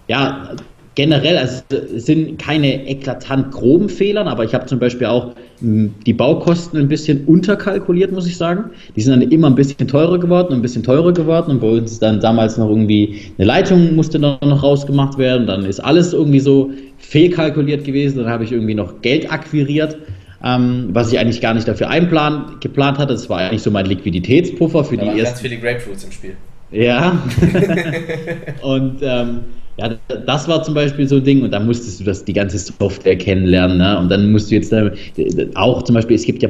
ja, generell, also es sind keine eklatant groben Fehler, aber ich habe zum Beispiel auch hm, die Baukosten ein bisschen unterkalkuliert, muss ich sagen. Die sind dann immer ein bisschen teurer geworden, ein bisschen teurer geworden und bei uns dann damals noch irgendwie eine Leitung musste noch rausgemacht werden, dann ist alles irgendwie so fehlkalkuliert gewesen, dann habe ich irgendwie noch Geld akquiriert. Ähm, was ich eigentlich gar nicht dafür einplan, geplant hatte. Das war eigentlich so mein Liquiditätspuffer für da die ersten. ganz viele Grapefruits im Spiel. Ja. [laughs] und ähm, ja, das war zum Beispiel so ein Ding und da musstest du das die ganze Software kennenlernen. Ne? Und dann musst du jetzt da, auch zum Beispiel, es gibt ja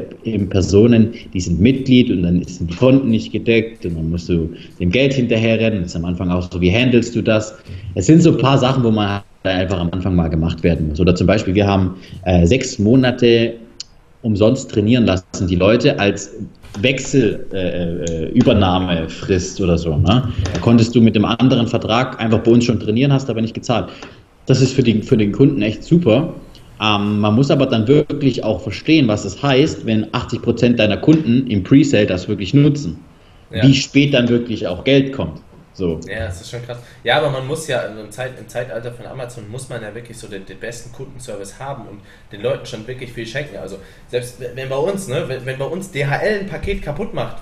Personen, die sind Mitglied und dann sind die Konten nicht gedeckt und dann musst du dem Geld hinterherrennen. Das ist am Anfang auch so, wie handelst du das? Es sind so ein paar Sachen, wo man einfach am Anfang mal gemacht werden muss. Oder zum Beispiel, wir haben äh, sechs Monate umsonst trainieren lassen, die Leute als Wechselübernahmefrist äh, oder so. Ne? Da konntest du mit dem anderen Vertrag einfach bei uns schon trainieren, hast aber nicht gezahlt. Das ist für, die, für den Kunden echt super. Ähm, man muss aber dann wirklich auch verstehen, was das heißt, wenn 80 Prozent deiner Kunden im Presale das wirklich nutzen. Ja. Wie spät dann wirklich auch Geld kommt. So. Ja, das ist schon krass. Ja, aber man muss ja im, Zeit, im Zeitalter von Amazon muss man ja wirklich so den, den, besten Kundenservice haben und den Leuten schon wirklich viel schenken. Also selbst wenn bei uns, ne, wenn, wenn bei uns DHL ein Paket kaputt macht,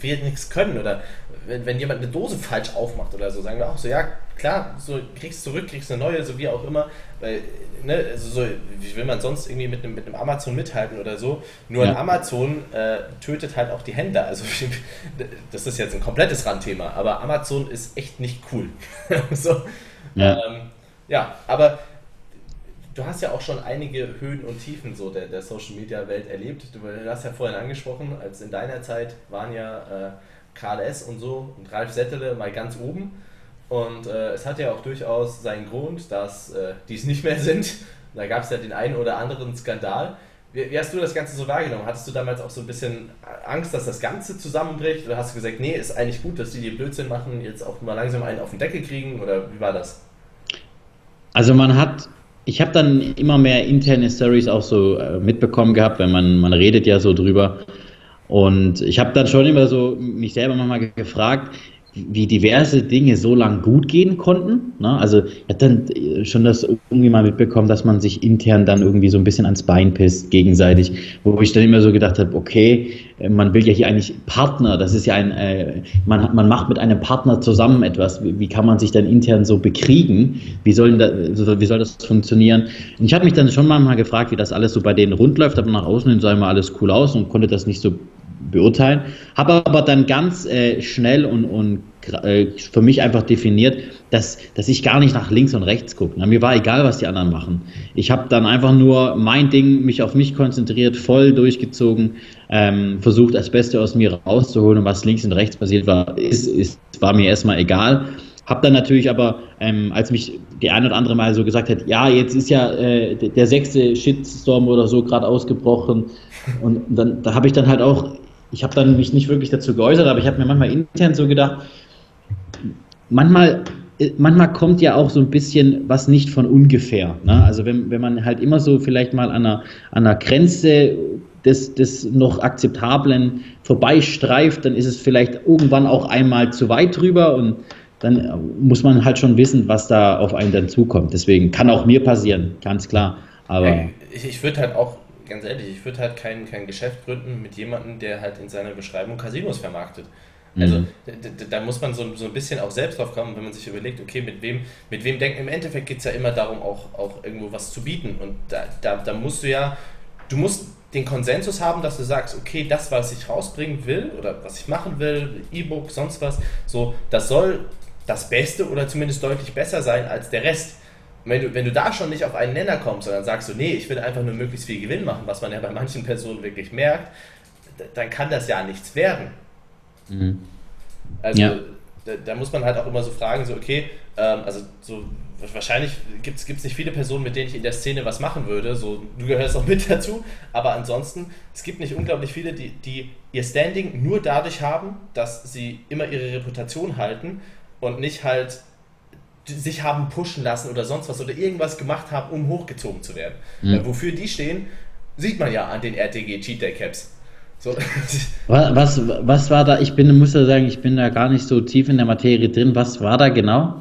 wir nichts können oder wenn, wenn jemand eine Dose falsch aufmacht oder so, sagen wir auch so, ja klar, so kriegst du zurück, kriegst eine neue, so wie auch immer, weil, ne, also so, wie will man sonst irgendwie mit einem, mit einem Amazon mithalten oder so? Nur ja. ein Amazon äh, tötet halt auch die Hände. Also [laughs] das ist jetzt ein komplettes Randthema, aber Amazon ist echt nicht cool. [laughs] so, ja. Ähm, ja, aber du hast ja auch schon einige Höhen und Tiefen so der, der Social Media Welt erlebt. Du, du hast ja vorhin angesprochen, als in deiner Zeit waren ja äh, KLS und so und Ralf Settele mal ganz oben. Und äh, es hat ja auch durchaus seinen Grund, dass äh, die es nicht mehr sind. Da gab es ja den einen oder anderen Skandal. Wie, wie, hast du das Ganze so wahrgenommen? Hattest du damals auch so ein bisschen Angst, dass das Ganze zusammenbricht? Oder hast du gesagt, nee, ist eigentlich gut, dass die die Blödsinn machen, jetzt auch mal langsam einen auf den Deckel kriegen? Oder wie war das? Also man hat ich habe dann immer mehr interne Stories auch so äh, mitbekommen gehabt, wenn man, man redet ja so drüber. Und ich habe dann schon immer so mich selber manchmal gefragt, wie diverse Dinge so lang gut gehen konnten. Ne? Also ich habe dann schon das irgendwie mal mitbekommen, dass man sich intern dann irgendwie so ein bisschen ans Bein pisst gegenseitig, wo ich dann immer so gedacht habe, okay, man will ja hier eigentlich Partner, das ist ja ein, äh, man, man macht mit einem Partner zusammen etwas, wie, wie, kann man sich dann intern so bekriegen, wie soll, da, wie soll das funktionieren? Und ich habe mich dann schon mal gefragt, wie das alles so bei denen rund läuft, aber nach außen hin sah immer alles cool aus und konnte das nicht so beurteilen. Habe aber dann ganz äh, schnell und, und äh, für mich einfach definiert, dass, dass ich gar nicht nach links und rechts gucke. Na, mir war egal, was die anderen machen. Ich habe dann einfach nur mein Ding, mich auf mich konzentriert, voll durchgezogen, ähm, versucht, das Beste aus mir rauszuholen und was links und rechts passiert war, ist, ist, war mir erstmal egal. Hab dann natürlich aber, ähm, als mich die ein oder andere Mal so gesagt hat, ja, jetzt ist ja äh, der sechste Shitstorm oder so gerade ausgebrochen. Und dann da habe ich dann halt auch ich habe dann mich nicht wirklich dazu geäußert, aber ich habe mir manchmal intern so gedacht, manchmal, äh, manchmal kommt ja auch so ein bisschen was nicht von ungefähr. Ne? Also wenn, wenn man halt immer so vielleicht mal an einer, an einer Grenze des, des noch Akzeptablen vorbeistreift, dann ist es vielleicht irgendwann auch einmal zu weit drüber und dann äh, muss man halt schon wissen, was da auf einen dann zukommt. Deswegen kann auch mir passieren, ganz klar. Aber ich, ich würde halt auch ganz ehrlich, ich würde halt kein, kein Geschäft gründen mit jemandem, der halt in seiner Beschreibung Casinos vermarktet. Also mhm. da, da, muss man so, so ein bisschen auch selbst drauf kommen, wenn man sich überlegt, okay, mit wem, mit wem denken. Im Endeffekt geht es ja immer darum, auch, auch irgendwo was zu bieten. Und da, da, da musst du ja, du musst den Konsensus haben, dass du sagst, okay, das, was ich rausbringen will oder was ich machen will, E-Book, sonst was, so, das soll das Beste oder zumindest deutlich besser sein als der Rest wenn du, wenn du da schon nicht auf einen Nenner kommst, sondern sagst du, nee, ich will einfach nur möglichst viel Gewinn machen, was man ja bei manchen Personen wirklich merkt, dann kann das ja nichts werden. Mhm. Also ja. da, da, muss man halt auch immer so fragen, so okay, ähm, also so wahrscheinlich gibt es nicht viele Personen, mit denen ich in der Szene was machen würde, so du gehörst auch mit [laughs] dazu, aber ansonsten, es gibt nicht unglaublich viele, die, die ihr Standing nur dadurch haben, dass sie immer ihre Reputation halten und nicht halt sich haben pushen lassen oder sonst was oder irgendwas gemacht haben, um hochgezogen zu werden. Mhm. wofür die stehen, sieht man ja an den RTG Cheat Day Caps. So. [laughs] Was, was war da? Ich bin, muss ja sagen, ich bin da gar nicht so tief in der Materie drin. Was war da genau?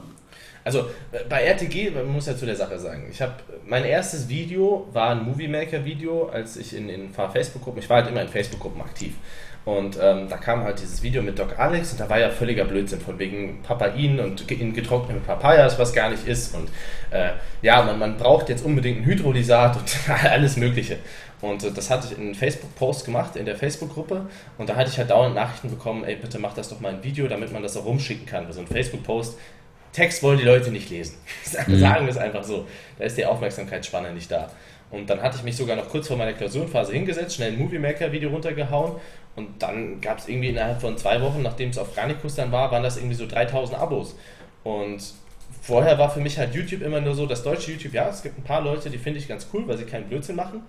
Also bei RTG, man muss ja zu der Sache sagen, ich habe mein erstes Video war ein Movie Maker Video, als ich in, in Facebook-Gruppen, ich war halt immer in Facebook-Gruppen aktiv. Und ähm, da kam halt dieses Video mit Doc Alex und da war ja völliger Blödsinn von wegen Papain und in getrocknete Papayas, was gar nicht ist. Und äh, ja, man, man braucht jetzt unbedingt ein Hydrolysat und [laughs] alles Mögliche. Und äh, das hatte ich in einem Facebook-Post gemacht, in der Facebook-Gruppe. Und da hatte ich halt dauernd Nachrichten bekommen, ey, bitte mach das doch mal ein Video, damit man das auch rumschicken kann. Also ein Facebook-Post, Text wollen die Leute nicht lesen. [laughs] Mhm. Sagen wir es einfach so. Da ist die Aufmerksamkeitsspanne nicht da. Und dann hatte ich mich sogar noch kurz vor meiner Klausurenphase hingesetzt, schnell ein Movie Maker Video runtergehauen und dann gab es irgendwie innerhalb von zwei Wochen, nachdem es auf Garnicus dann war, waren das irgendwie so 3000 Abos. Und vorher war für mich halt YouTube immer nur so, das deutsche YouTube, ja, es gibt ein paar Leute, die finde ich ganz cool, weil sie keinen Blödsinn machen.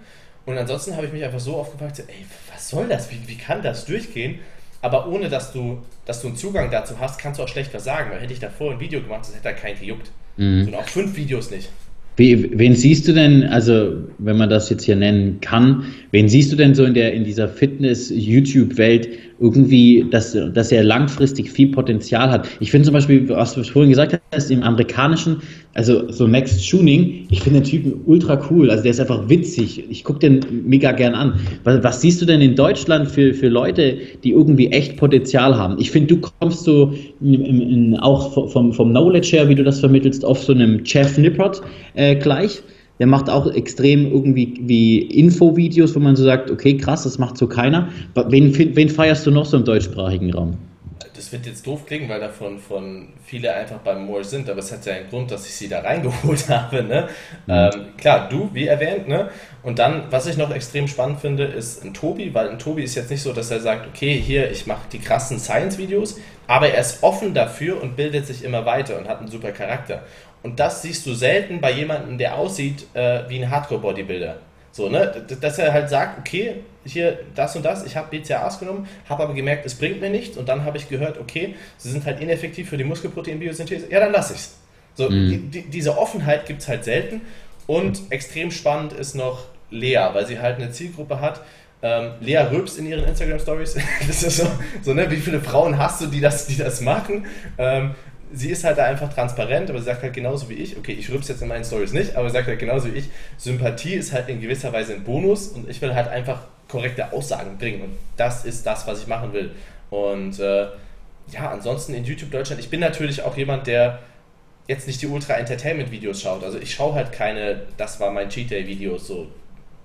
Und ansonsten habe ich mich einfach so aufgepackt, ey, was soll das? Wie, wie kann das durchgehen? Aber ohne dass du, dass du einen Zugang dazu hast, kannst du auch schlecht was sagen, weil hätte ich davor ein Video gemacht, das hätte da keinen gejuckt. Mhm. Und auch fünf Videos nicht. Wie, wen siehst du denn, also wenn man das jetzt hier nennen kann, wen siehst du denn so in der in dieser Fitness-YouTube-Welt irgendwie, dass, dass er langfristig viel Potenzial hat? Ich finde zum Beispiel, was du vorhin gesagt hast, im amerikanischen, also so Max Tuning, ich finde den Typen ultra cool, also der ist einfach witzig. Ich gucke den mega gern an. Was, was, siehst du denn in Deutschland für, für Leute, die irgendwie echt Potenzial haben? Ich finde, du kommst so in, in, auch vom, vom Knowledge her, wie du das vermittelst, auf so einem Jeff Nippert äh, gleich. Der macht auch extrem irgendwie wie Infovideos, wo man so sagt, okay, krass, das macht so keiner. Wen, wen feierst du noch so im deutschsprachigen Raum? das wird jetzt doof klingen, weil davon von viele einfach beim Moore sind, aber es hat ja einen Grund, dass ich sie da reingeholt [laughs] habe. Ne? Mhm. Ähm, klar, du, wie erwähnt, ne? Und dann, was ich noch extrem spannend finde, ist ein Tobi, weil ein Tobi ist jetzt nicht so, dass er sagt, okay, hier, ich mache die krassen Science-Videos, aber er ist offen dafür und bildet sich immer weiter und hat einen super Charakter. Und das siehst du selten bei jemandem, der aussieht äh, wie ein Hardcore-Bodybuilder. So, ne? Dass er halt sagt, okay, hier das und das, ich habe BCAAs genommen, habe aber gemerkt, es bringt mir nichts und dann habe ich gehört, okay, sie sind halt ineffektiv für die Muskelproteinbiosynthese, ja, dann lasse ich es. So, mhm. die, diese Offenheit gibt es halt selten und extrem spannend ist noch Lea, weil sie halt eine Zielgruppe hat. Ähm, Lea rülpst in ihren Instagram Stories. [laughs] das ist so, so ne, wie viele Frauen hast du, die das, die das machen? Ähm, sie ist halt da einfach transparent, aber sie sagt halt genauso wie ich, okay, ich rübs jetzt in meinen Stories nicht, aber sie sagt halt genauso wie ich, Sympathie ist halt in gewisser Weise ein Bonus und ich will halt einfach korrekte Aussagen bringen und das ist das, was ich machen will. Und äh, ja, ansonsten in YouTube Deutschland, ich bin natürlich auch jemand, der jetzt nicht die Ultra-Entertainment-Videos schaut. Also ich schaue halt keine, das war mein Cheat Day-Videos so.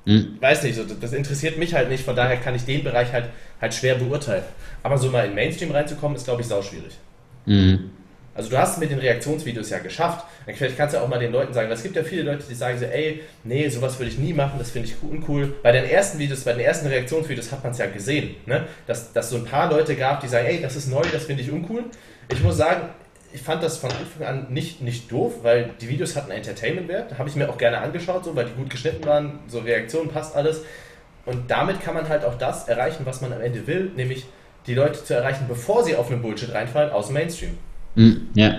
Hm. Weiß nicht, so, das interessiert mich halt nicht, von daher kann ich den Bereich halt, halt schwer beurteilen. Aber so mal in Mainstream reinzukommen, ist glaube ich sau schwierig. Mhm. Also du hast es mit den Reaktionsvideos ja geschafft. Vielleicht kannst du auch mal den Leuten sagen, es gibt ja viele Leute, die sagen so, ey, nee, sowas würde ich nie machen, das finde ich uncool. Bei den ersten Videos, bei den ersten Reaktionsvideos hat man es ja gesehen, ne? dass, dass so ein paar Leute gab, die sagen, ey, das ist neu, das finde ich uncool. Ich muss sagen, ich fand das von Anfang an nicht, nicht doof, weil die Videos hatten Entertainment-Wert. Habe ich mir auch gerne angeschaut, so, weil die gut geschnitten waren, so Reaktionen passt alles. Und damit kann man halt auch das erreichen, was man am Ende will, nämlich die Leute zu erreichen, bevor sie auf einen Bullshit reinfallen, aus dem Mainstream. Hm, ja.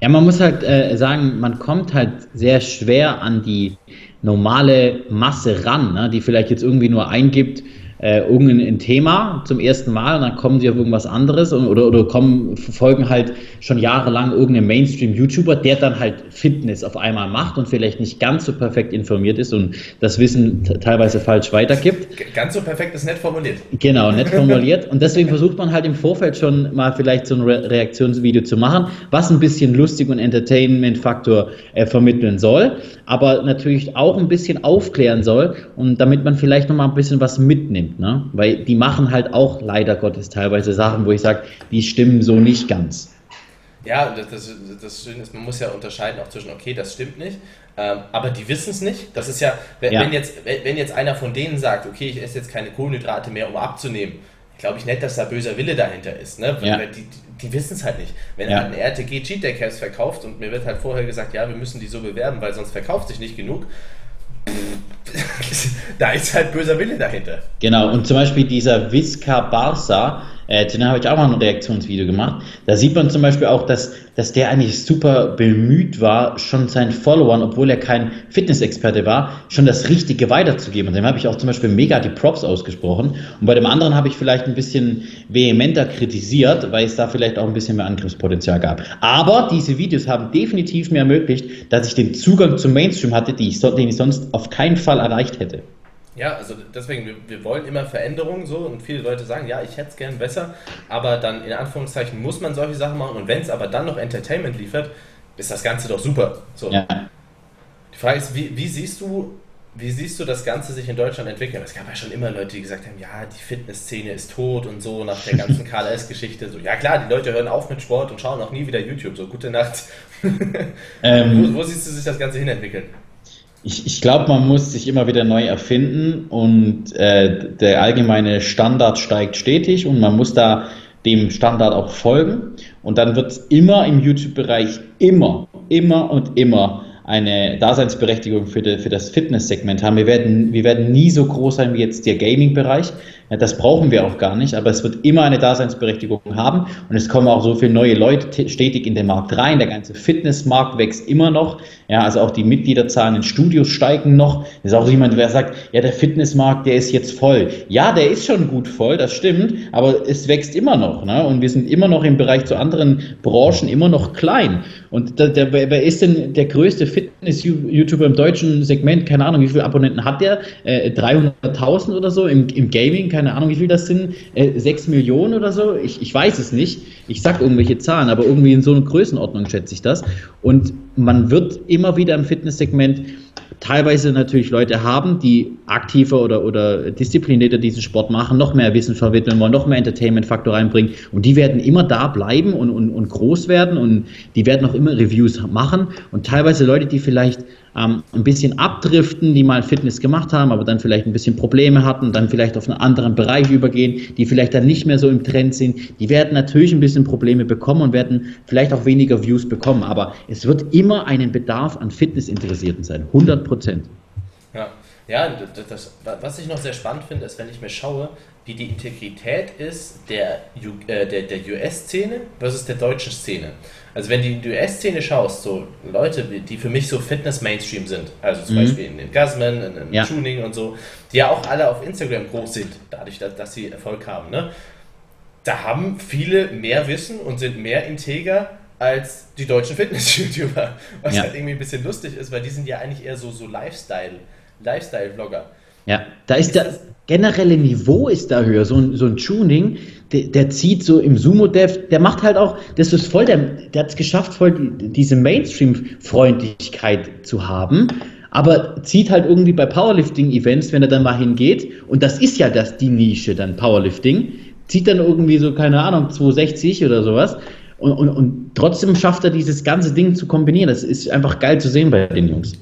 ja, man muss halt äh, sagen, man kommt halt sehr schwer an die normale Masse ran, ne, die vielleicht jetzt irgendwie nur eingibt, äh, irgendein Thema zum ersten Mal und dann kommen sie auf irgendwas anderes und, oder, oder kommen, verfolgen halt schon jahrelang irgendeinen Mainstream-YouTuber, der dann halt Fitness auf einmal macht und vielleicht nicht ganz so perfekt informiert ist und das Wissen teilweise falsch weitergibt. Ganz so perfekt ist nett formuliert. Genau, [laughs] nett formuliert. Und deswegen versucht man halt im Vorfeld schon mal vielleicht so ein Re Reaktionsvideo zu machen, was ein bisschen lustig und Entertainment-Faktor äh, vermitteln soll, aber natürlich auch ein bisschen aufklären soll und damit man vielleicht noch mal ein bisschen was mitnimmt nimmt. Ne? Weil die machen halt auch leider Gottes teilweise Sachen, wo ich sage, die stimmen so nicht ganz. Ja, das, das, das Schöne ist, man muss ja unterscheiden auch zwischen, okay, das stimmt nicht, ähm, aber die wissen es nicht. Das ist ja, wenn, ja. Wenn, jetzt, wenn jetzt einer von denen sagt, okay, ich esse jetzt keine Kohlenhydrate mehr, um abzunehmen, glaube ich nicht, dass da böser Wille dahinter ist. Ne? Ja. Die, die, die wissen es halt nicht. Wenn ja. ein RTG Cheat Day Caps verkauft und mir wird halt vorher gesagt, ja, wir müssen die so bewerben, weil sonst verkauft sich nicht genug, da ist halt böser Wille dahinter. Genau, und zum Beispiel dieser Visca Barca, äh, zu habe ich auch mal ein Reaktionsvideo gemacht. Da sieht man zum Beispiel auch, dass, dass der eigentlich super bemüht war, schon seinen Followern, obwohl er kein Fitnessexperte war, schon das Richtige weiterzugeben. Und dem habe ich auch zum Beispiel mega die Props ausgesprochen. Und bei dem anderen habe ich vielleicht ein bisschen vehementer kritisiert, weil es da vielleicht auch ein bisschen mehr Angriffspotenzial gab. Aber diese Videos haben definitiv mir ermöglicht, dass ich den Zugang zum Mainstream hatte, den ich sonst auf keinen Fall erreicht hätte. Ja, also deswegen, wir, wir wollen immer Veränderungen so und viele Leute sagen, ja, ich hätte es gern besser, aber dann in Anführungszeichen muss man solche Sachen machen und wenn es aber dann noch Entertainment liefert, ist das Ganze doch super. So. Ja. Die Frage ist, wie, wie siehst du wie siehst du das Ganze sich in Deutschland entwickeln? Es gab ja schon immer Leute, die gesagt haben, ja, die Fitnessszene ist tot und so nach der ganzen [laughs] KLS-Geschichte. So, ja klar, die Leute hören auf mit Sport und schauen auch nie wieder YouTube. So, gute Nacht. Ähm, [laughs] wo, wo, siehst du sich das Ganze hinentwickeln? Ich, ich glaube, man muss sich immer wieder neu erfinden und äh, der allgemeine Standard steigt stetig und man muss da dem Standard auch folgen. Und dann wird es immer im YouTube-Bereich immer, immer und immer eine Daseinsberechtigung für, de, für das Fitness-Segment haben. Wir werden, wir werden nie so groß sein wie jetzt der Gaming-Bereich. Das brauchen wir auch gar nicht, aber es wird immer eine Daseinsberechtigung haben und es kommen auch so viele neue Leute stetig in den Markt rein. Der ganze Fitnessmarkt wächst immer noch. Ja, also auch die Mitgliederzahlen in Studios steigen noch. Das ist auch jemand, der sagt, ja, der Fitnessmarkt, der ist jetzt voll. Ja, der ist schon gut voll, das stimmt, aber es wächst immer noch. Ne? Und wir sind immer noch im Bereich zu anderen Branchen immer noch klein. Und der, der, wer ist denn der größte Fitness-YouTuber im deutschen Segment? Keine Ahnung, wie viele Abonnenten hat der? Äh, 300.000 oder so im, im Gaming? Keine Ahnung, wie viel das sind, äh, 6 Millionen oder so, ich, ich weiß es nicht. Ich sag irgendwelche Zahlen, aber irgendwie in so einer Größenordnung schätze ich das. Und man wird immer wieder im Fitnesssegment teilweise natürlich Leute haben, die aktiver oder, oder disziplinierter diesen Sport machen, noch mehr Wissen vermitteln wollen, noch mehr Entertainment-Faktor reinbringen. Und die werden immer da bleiben und, und, und groß werden und die werden auch immer Reviews machen. Und teilweise Leute, die vielleicht ähm, ein bisschen abdriften, die mal Fitness gemacht haben, aber dann vielleicht ein bisschen Probleme hatten, dann vielleicht auf einen anderen Bereich übergehen, die vielleicht dann nicht mehr so im Trend sind, die werden natürlich ein bisschen Probleme bekommen und werden vielleicht auch weniger Views bekommen. Aber es wird immer einen Bedarf an Fitnessinteressierten sein, 100 Prozent. Ja. Ja, das, was ich noch sehr spannend finde, ist, wenn ich mir schaue, wie die Integrität ist der, äh, der, der US-Szene versus der deutschen Szene. Also wenn du in die US-Szene schaust, so Leute, die für mich so Fitness-Mainstream sind, also zum mhm. Beispiel in den Guzman, in den ja. Tuning und so, die ja auch alle auf Instagram groß sind, dadurch, dass, dass sie Erfolg haben, ne? da haben viele mehr Wissen und sind mehr integer als die deutschen Fitness-YouTuber. [laughs] Was ja. halt irgendwie ein bisschen lustig ist, weil die sind ja eigentlich eher so, so Lifestyle, Lifestyle-Vlogger. Ja, da ist, ist das generelle Niveau ist da höher. So ein, so ein Tuning, der, der zieht so im Sumo-Dev, der macht halt auch, das ist voll, der, der hat es geschafft, voll diese Mainstream-Freundlichkeit zu haben, aber zieht halt irgendwie bei Powerlifting-Events, wenn er dann mal hingeht, und das ist ja das die Nische dann Powerlifting, zieht dann irgendwie so, keine Ahnung, 260 oder sowas. Und, und, und trotzdem schafft er dieses ganze Ding zu kombinieren. Das ist einfach geil zu sehen bei den Jungs.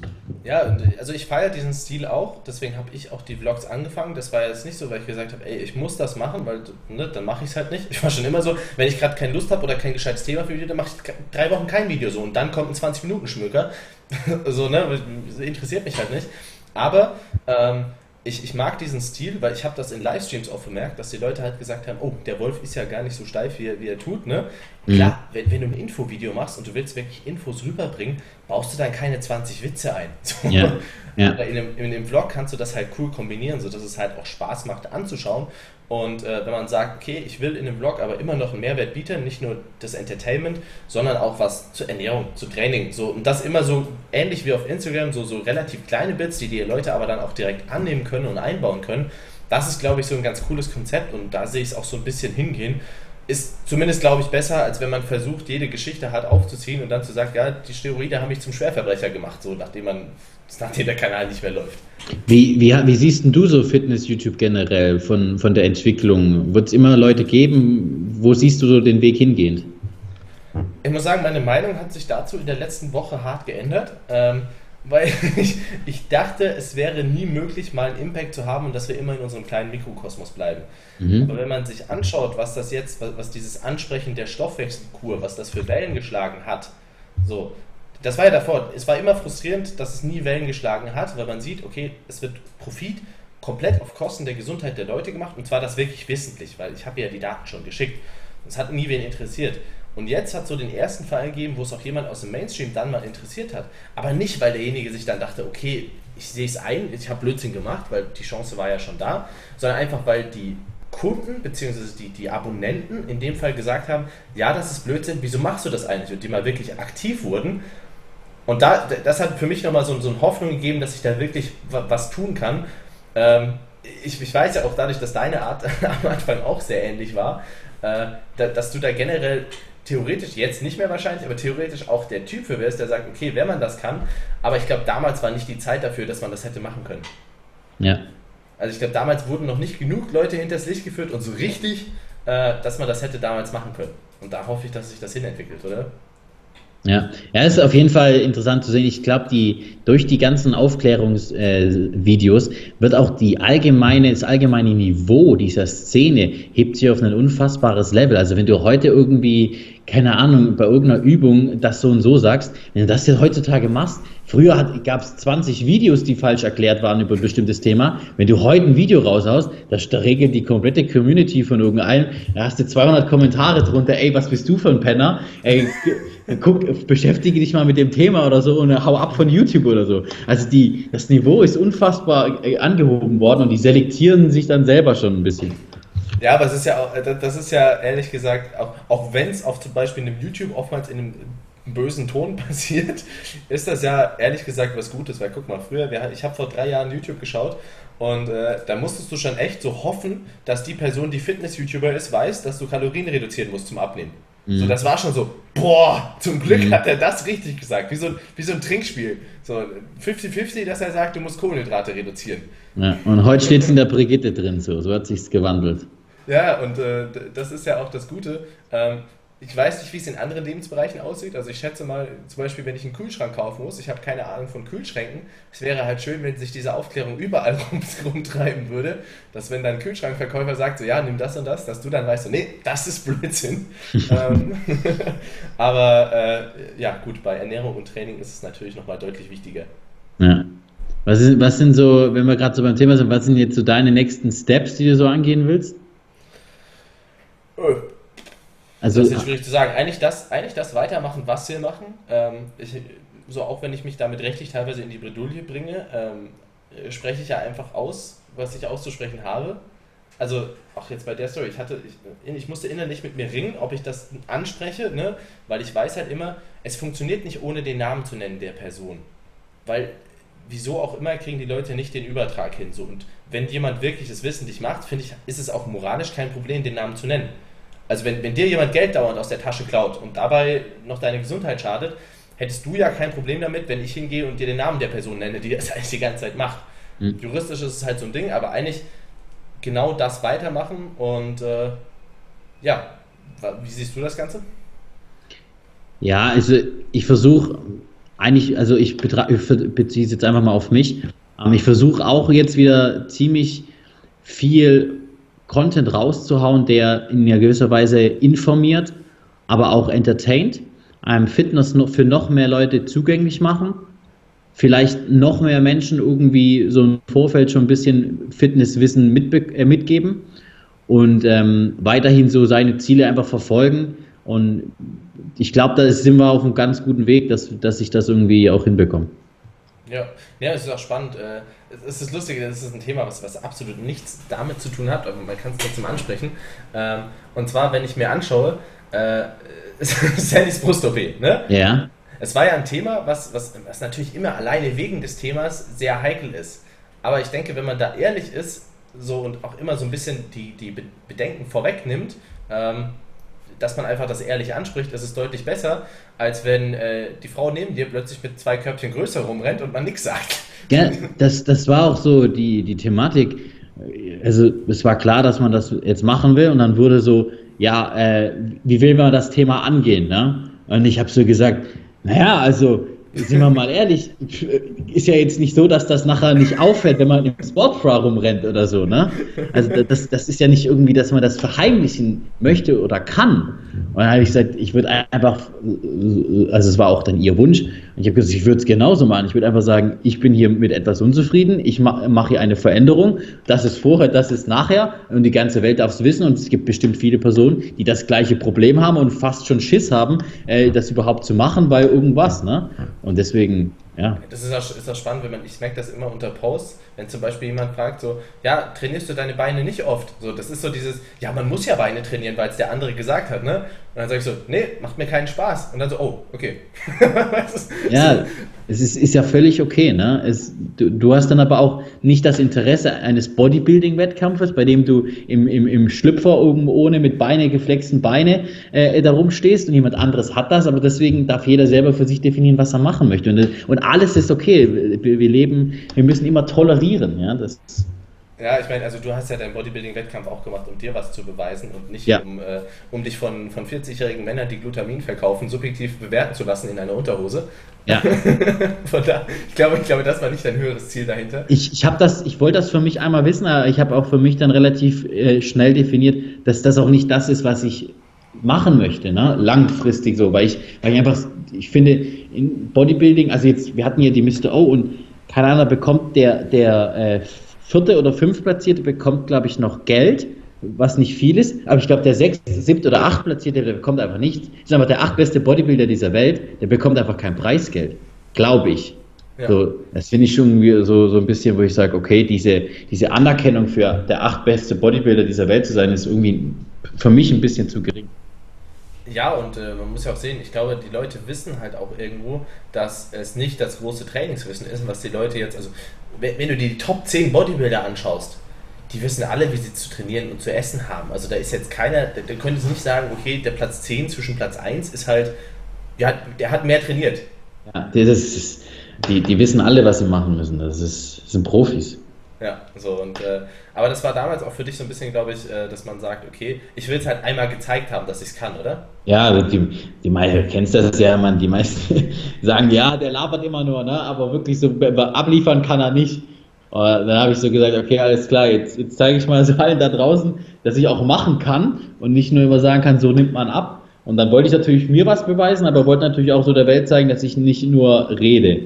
Ja, also ich feiere diesen Stil auch, deswegen habe ich auch die Vlogs angefangen. Das war jetzt nicht so, weil ich gesagt habe, ey, ich muss das machen, weil ne, dann mache ich es halt nicht. Ich war schon immer so, wenn ich gerade keine Lust habe oder kein gescheites Thema für Video, dann mache ich drei Wochen kein Video so und dann kommt ein 20-Minuten-Schmöker. [laughs] so, ne, interessiert mich halt nicht. Aber ähm, ich, ich mag diesen Stil, weil ich habe das in Livestreams auch bemerkt, dass die Leute halt gesagt haben, oh, der Wolf ist ja gar nicht so steif, wie er, wie er tut. Ne? Mhm. Klar, wenn, wenn du ein Infovideo machst und du willst wirklich Infos rüberbringen, baust du dann keine 20 Witze ein. [laughs] So. Ja. Ja. In, dem, in dem Vlog kannst du das halt cool kombinieren, sodass es halt auch Spaß macht anzuschauen. Und äh, wenn man sagt, okay, ich will in dem Blog aber immer noch einen Mehrwert bieten, nicht nur das Entertainment, sondern auch was zur Ernährung, zu Training. So, und das immer so ähnlich wie auf Instagram, so, so relativ kleine Bits, die die Leute aber dann auch direkt annehmen können und einbauen können. Das ist, glaube ich, so ein ganz cooles Konzept und da sehe ich es auch so ein bisschen hingehen. Ist zumindest, glaube ich, besser, als wenn man versucht, jede Geschichte hart aufzuziehen und dann zu sagen, ja, die Steroide haben mich zum Schwerverbrecher gemacht, so nachdem man nachdem der Kanal nicht mehr läuft. Wie, wie, wie siehst du so Fitness-YouTube generell von, von der Entwicklung? Wird es immer Leute geben? Wo siehst du so den Weg hingehend? Ich muss sagen, meine Meinung hat sich dazu in der letzten Woche hart geändert, ähm, weil [laughs] ich, ich dachte, es wäre nie möglich, mal einen Impact zu haben und dass wir immer in unserem kleinen Mikrokosmos bleiben. Mhm. Aber wenn man sich anschaut, was das jetzt, was, was dieses Ansprechen der Stoffwechselkur, was das für Wellen geschlagen hat, so, das war ja davor. Es war immer frustrierend, dass es nie Wellen geschlagen hat, weil man sieht, okay, es wird Profit komplett auf Kosten der Gesundheit der Leute gemacht und zwar das wirklich wissentlich, weil ich habe ja die Daten schon geschickt. Es hat nie wen interessiert. Und jetzt hat es so den ersten Fall gegeben, wo es auch jemand aus dem Mainstream dann mal interessiert hat. Aber nicht, weil derjenige sich dann dachte, okay, ich sehe es ein, ich habe Blödsinn gemacht, weil die Chance war ja schon da, sondern einfach, weil die Kunden bzw. Die, die Abonnenten in dem Fall gesagt haben, ja, das ist Blödsinn, wieso machst du das eigentlich? Und die mal wirklich aktiv wurden und da, das hat für mich nochmal so, so eine Hoffnung gegeben, dass ich da wirklich was tun kann. Ähm, ich, ich, weiß ja auch dadurch, dass deine Art [laughs] am Anfang auch sehr ähnlich war, äh, da, dass du da generell theoretisch, jetzt nicht mehr wahrscheinlich, aber theoretisch auch der Typ für wärst, der sagt, okay, wenn man das kann, aber ich glaube, damals war nicht die Zeit dafür, dass man das hätte machen können. Ja. Also ich glaube, damals wurden noch nicht genug Leute hinters Licht geführt und so richtig, äh, dass man das hätte damals machen können. Und da hoffe ich, dass sich das hinentwickelt, oder? Ja, ja, ist auf jeden Fall interessant zu sehen. Ich glaube, die durch die ganzen Aufklärungsvideos äh, wird auch die allgemeine, das allgemeine Niveau dieser Szene hebt sich auf ein unfassbares Level. Also wenn du heute irgendwie keine Ahnung, bei irgendeiner Übung das so und so sagst, wenn du das jetzt heutzutage machst, früher gab es 20 Videos, die falsch erklärt waren über ein bestimmtes Thema. Wenn du heute ein Video raushaust, das regelt die komplette Community von irgendeinem, da hast du 200 Kommentare drunter, ey, was bist du für ein Penner? Ey, guck, beschäftige dich mal mit dem Thema oder so und hau ab von YouTube oder so. Also die, das Niveau ist unfassbar äh, angehoben worden und die selektieren sich dann selber schon ein bisschen. Ja, aber es ist ja auch, äh, das ist ja ehrlich gesagt, auch, auch wenn es auf zum Beispiel in einem YouTube oftmals in einem bösen Ton [laughs] passiert, ist das ja ehrlich gesagt was Gutes, weil guck mal, früher, ich habe vor drei Jahren YouTube geschaut und äh, da musstest du schon echt so hoffen, dass die Person, die Fitness-YouTuber ist, weiß, dass du Kalorien reduzieren musst zum Abnehmen. Mhm. So, das war schon so, boah, zum Glück mhm. hat er das richtig gesagt, wie so, wie so ein Trinkspiel. So 50-50, dass er sagt, du musst Kohlenhydrate reduzieren. Ja, und heute steht es in der Brigitte drin, so, so hat sich's gewandelt. Ja, und äh, das ist ja auch das Gute. Ähm, ich weiß nicht, wie es in anderen Lebensbereichen aussieht. Also ich schätze mal, zum Beispiel, wenn ich einen Kühlschrank kaufen muss, ich habe keine Ahnung von Kühlschränken. Es wäre halt schön, wenn sich diese Aufklärung überall [laughs] rumtreiben würde, dass wenn dein Kühlschrankverkäufer sagt, so ja, nimm das und das, dass du dann weißt, so, nee, das ist Blödsinn. [laughs] ähm, [laughs] aber äh, ja, gut, bei Ernährung und Training ist es natürlich nochmal deutlich wichtiger. Ja. Was, ist, was sind so, wenn wir gerade so beim Thema sind, was sind jetzt so deine nächsten Steps, die du so angehen willst? Öh. Also, das ist schwierig zu sagen. Eigentlich das, eigentlich das weitermachen, was wir machen. Ähm, ich, so auch wenn ich mich damit rechtlich teilweise in die Bredouille bringe, ähm, spreche ich ja einfach aus, was ich auszusprechen habe. Also auch jetzt bei der Story, ich hatte, ich, ich musste innerlich mit mir ringen, ob ich das anspreche, ne? weil ich weiß halt immer, es funktioniert nicht ohne den Namen zu nennen der Person. Weil wieso auch immer kriegen die Leute nicht den Übertrag hin. So. Und wenn jemand wirklich das wissentlich macht, finde ich, ist es auch moralisch kein Problem, den Namen zu nennen. Also wenn, wenn dir jemand Geld dauernd aus der Tasche klaut und dabei noch deine Gesundheit schadet, hättest du ja kein Problem damit, wenn ich hingehe und dir den Namen der Person nenne, die das [laughs] eigentlich die ganze Zeit macht. Mhm. Juristisch ist es halt so ein Ding, aber eigentlich genau das weitermachen und äh, ja, wie siehst du das Ganze? Ja, also ich versuche eigentlich, also ich, beziehe es jetzt einfach mal auf mich. Ähm, ich versuche auch jetzt wieder ziemlich viel Content rauszuhauen, der in gewisser Weise informiert, aber auch entertaint, ähm, Fitness für noch mehr Leute zugänglich machen, vielleicht noch mehr Menschen irgendwie so im Vorfeld schon ein bisschen Fitnesswissen mit, äh, mitgeben und ähm, weiterhin so seine Ziele einfach verfolgen. Und ich glaube, da sind wir auf einem ganz guten Weg, dass, dass ich das irgendwie auch hinbekomme. Ja, ja, es ist auch spannend. Äh, es ist lustig, das ist ein Thema, was, was absolut nichts damit zu tun hat, aber man kann es trotzdem ansprechen. Ähm, und zwar, wenn ich mir anschaue, äh, [laughs] Sandys Brust-OP, ne? Ja. Es war ja ein Thema, was, was, was natürlich immer alleine wegen des Themas sehr heikel ist. Aber ich denke, wenn man da ehrlich ist so und auch immer so ein bisschen die, die Bedenken vorwegnimmt, ähm, dass man einfach das ehrlich anspricht, ist es deutlich besser, als wenn äh, die Frau neben dir plötzlich mit zwei Köpfchen größer rumrennt und man nichts sagt. [laughs] Ja, das, das war auch so die, die Thematik. Also es war klar, dass man das jetzt machen will und dann wurde so, ja, äh, wie will man das Thema angehen? Ne? Und ich habe so gesagt, naja, also sind wir mal ehrlich, ist ja jetzt nicht so, dass das nachher nicht auffällt, wenn man im Sportbra rumrennt oder so, ne? Also das, das ist ja nicht irgendwie, dass man das verheimlichen möchte oder kann. Und dann habe ich gesagt, ich würde einfach, also es war auch dann ihr Wunsch, und ich habe gesagt, ich würde es genauso machen. Ich würde einfach sagen, ich bin hier mit etwas unzufrieden, ich mache hier eine Veränderung, das ist vorher, das ist nachher und die ganze Welt darf es wissen und es gibt bestimmt viele Personen, die das gleiche Problem haben und fast schon Schiss haben, äh, das überhaupt zu machen bei irgendwas, ne? Und deswegen, ja. Das ist auch, ist auch spannend, wenn man, ich merke das immer unter Posts, wenn zum Beispiel jemand fragt, so, ja, trainierst du deine Beine nicht oft? So, das ist so dieses, ja, man muss ja Beine trainieren, weil es der andere gesagt hat, ne? Und dann sage ich so, nee, macht mir keinen Spaß. Und dann so, oh, okay. [laughs] ja, es ist, ist ja völlig okay, ne? Es, du, du, hast dann aber auch nicht das Interesse eines Bodybuilding-Wettkampfes, bei dem du im, im, im Schlüpfer oben ohne mit Beine, geflexten Beine äh, da rumstehst und jemand anderes hat das, aber deswegen darf jeder selber für sich definieren, was er machen möchte. Und, und alles ist okay. Wir, wir leben, wir müssen immer tolerieren, ja. Das, ja, ich meine, also du hast ja deinen Bodybuilding-Wettkampf auch gemacht, um dir was zu beweisen und nicht ja. um, äh, um dich von, von 40-jährigen Männern, die Glutamin verkaufen, subjektiv bewerten zu lassen in einer Unterhose. Ja. [laughs] von da, ich glaube, ich glaube, das war nicht dein höheres Ziel dahinter. Ich, ich habe das, ich wollte das für mich einmal wissen, aber ich habe auch für mich dann relativ äh, schnell definiert, dass das auch nicht das ist, was ich machen möchte, ne? langfristig so, weil ich, weil ich einfach, ich finde, in Bodybuilding, also jetzt, wir hatten ja die Mr. O und keiner bekommt der, der äh, vierte oder fünftplatzierte bekommt, glaube ich, noch Geld, was nicht viel ist. Aber ich glaube, der sechste, siebte oder achtplatzierte, der bekommt einfach nichts. Ich sage mal, der achtbeste Bodybuilder dieser Welt, der bekommt einfach kein Preisgeld. Glaube ich. Ja. So, das finde ich schon so, so ein bisschen, wo ich sage, okay, diese, diese Anerkennung für der achtbeste Bodybuilder dieser Welt zu sein, ist irgendwie für mich ein bisschen zu gering. Ja, und äh, man muss ja auch sehen, ich glaube, die Leute wissen halt auch irgendwo, dass es nicht das große Trainingswissen ist, was die Leute jetzt, also wenn, wenn du die Top 10 Bodybuilder anschaust, die wissen alle, wie sie zu trainieren und zu essen haben. Also da ist jetzt keiner, da, da können sie nicht sagen, okay, der Platz 10 zwischen Platz 1 ist halt, der hat, der hat mehr trainiert. Ja, das ist, die, die wissen alle, was sie machen müssen. Das, ist, das sind Profis. Ja, so und äh, aber das war damals auch für dich so ein bisschen, glaube ich, äh, dass man sagt, okay, ich will es halt einmal gezeigt haben, dass ich es kann, oder? Ja, also die, die meisten, kennst das ja, man, die meisten [laughs] sagen, ja, der labert immer nur, ne? Aber wirklich so abliefern kann er nicht. Und dann habe ich so gesagt, okay, alles klar, jetzt, jetzt zeige ich mal so [laughs] allen da draußen, dass ich auch machen kann und nicht nur immer sagen kann, so nimmt man ab. Und dann wollte ich natürlich mir was beweisen, aber wollte natürlich auch so der Welt zeigen, dass ich nicht nur rede.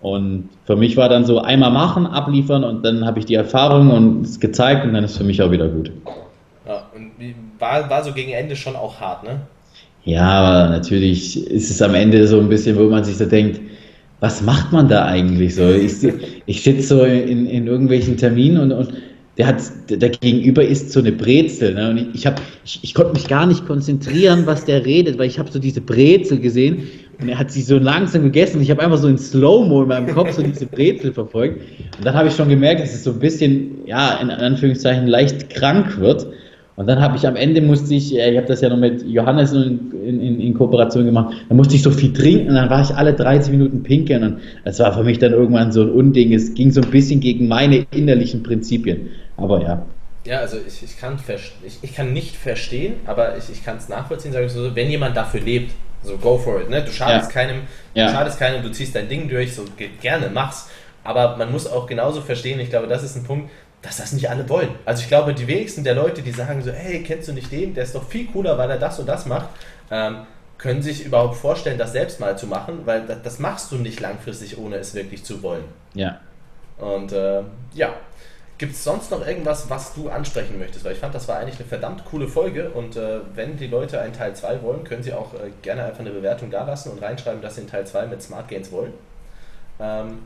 Und für mich war dann so einmal machen, abliefern und dann habe ich die Erfahrung und es gezeigt und dann ist für mich auch wieder gut. Ja, und war, war so gegen Ende schon auch hart, ne? Ja, natürlich ist es am Ende so ein bisschen, wo man sich so denkt, was macht man da eigentlich so? Ich, ich sitze so in, in irgendwelchen Terminen und, und der hat, der Gegenüber isst so eine Brezel. Ne? Und ich, hab, ich, ich konnte mich gar nicht konzentrieren, was der redet, weil ich habe so diese Brezel gesehen und er hat sie so langsam gegessen ich habe einfach so in Slow-Mo in meinem Kopf so diese Brezel verfolgt. Und dann habe ich schon gemerkt, dass es so ein bisschen, ja, in Anführungszeichen leicht krank wird. Und dann habe ich am Ende musste ich, äh, ich habe das ja noch mit Johannes in, in, in, Kooperation gemacht, dann musste ich so viel trinken und dann war ich alle 30 Minuten pinkeln und das war für mich dann irgendwann so ein Unding. Es ging so ein bisschen gegen meine innerlichen Prinzipien. Aber ja. Ja, also ich, ich, kann, ich, ich kann nicht verstehen, aber ich, ich kann es nachvollziehen, sage ich so, wenn jemand dafür lebt, so go for it, ne? Du schadest ja. keinem, ja. du schadest keinem, du ziehst dein Ding durch, so gerne, mach's. Aber man muss auch genauso verstehen, ich glaube, das ist ein Punkt, dass das nicht alle wollen. Also ich glaube, die wenigsten der Leute, die sagen so, hey, kennst du nicht den, der ist doch viel cooler, weil er das und das macht, ähm, können sich überhaupt vorstellen, das selbst mal zu machen, weil das, das, machst du nicht langfristig, ohne es wirklich zu wollen. Ja. Und äh, ja, gibt es sonst noch irgendwas, was du ansprechen möchtest? Weil ich fand, das war eigentlich eine verdammt coole Folge und äh, wenn die Leute einen Teil 2 wollen, können sie auch äh, gerne einfach eine Bewertung da lassen und reinschreiben, dass sie einen Teil 2 mit Smart Gains wollen. Ähm,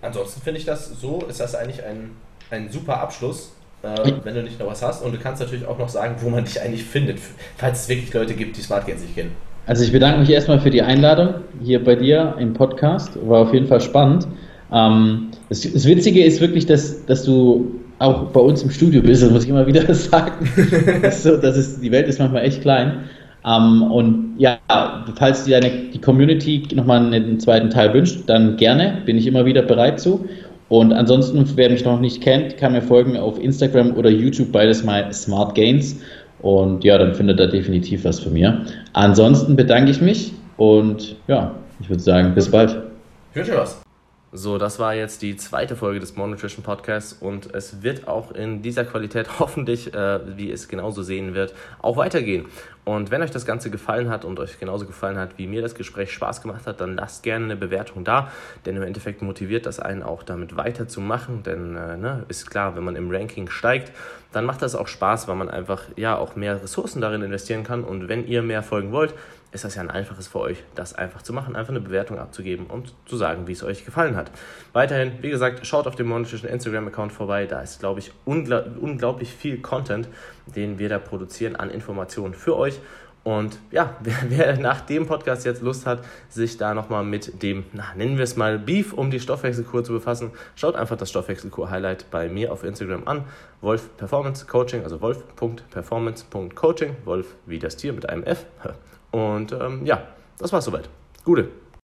ansonsten finde ich das so, ist das eigentlich ein ein super Abschluss, äh, wenn du nicht noch was hast. Und du kannst natürlich auch noch sagen, wo man dich eigentlich findet, falls es wirklich Leute gibt, die Smart Gains nicht kennen. Also ich bedanke mich erstmal für die Einladung hier bei dir im Podcast. War auf jeden Fall spannend. Ähm, das, das, Witzige ist wirklich, dass, dass du auch bei uns im Studio bist, das muss ich immer [laughs] wieder sagen. das so, das ist, die Welt ist manchmal echt klein. Ähm, und ja, falls dir die Community nochmal einen zweiten Teil wünscht, dann gerne, bin ich immer wieder bereit zu. Und ansonsten, wer mich noch nicht kennt, kann mir folgen auf Instagram oder YouTube, beides mal Smart Gains. Und ja, dann findet er definitiv was von mir. Ansonsten bedanke ich mich und ja, ich würde sagen, bis bald. Ich wünsche was. So, das war jetzt die zweite Folge des More Nutrition Podcasts und es wird auch in dieser Qualität [laughs] hoffentlich, äh, wie es genauso sehen wird, auch weitergehen. Und wenn euch das Ganze gefallen hat und euch genauso gefallen hat, wie mir das Gespräch Spaß gemacht hat, dann lasst gerne eine Bewertung da, denn im Endeffekt motiviert das einen auch damit weiterzumachen, denn äh, ne, ist klar, wenn man im Ranking steigt, dann macht das auch Spaß, weil man einfach ja auch mehr Ressourcen darin investieren kann und wenn ihr mehr folgen wollt, ist das ja ein einfaches für euch, das einfach zu machen, einfach eine Bewertung abzugeben und zu sagen, wie es euch gefallen hat. Weiterhin, wie gesagt, schaut auf dem monetischen Instagram-Account vorbei. Da ist, glaube ich, ungl unglaublich viel Content, den wir da produzieren an Informationen für euch. Und ja, [laughs] wer, wer, nach dem Podcast jetzt Lust hat, sich da nochmal mit dem, na, nennen wir es mal, Beef um die Stoffwechselkur zu befassen, schaut einfach das Stoffwechselkur-Highlight bei mir auf Instagram an. Wolf Performance Coaching, also wolf.performance.coaching. Wolf wie das Tier mit einem F. [laughs] Und ähm, ja, das war's soweit. Gute.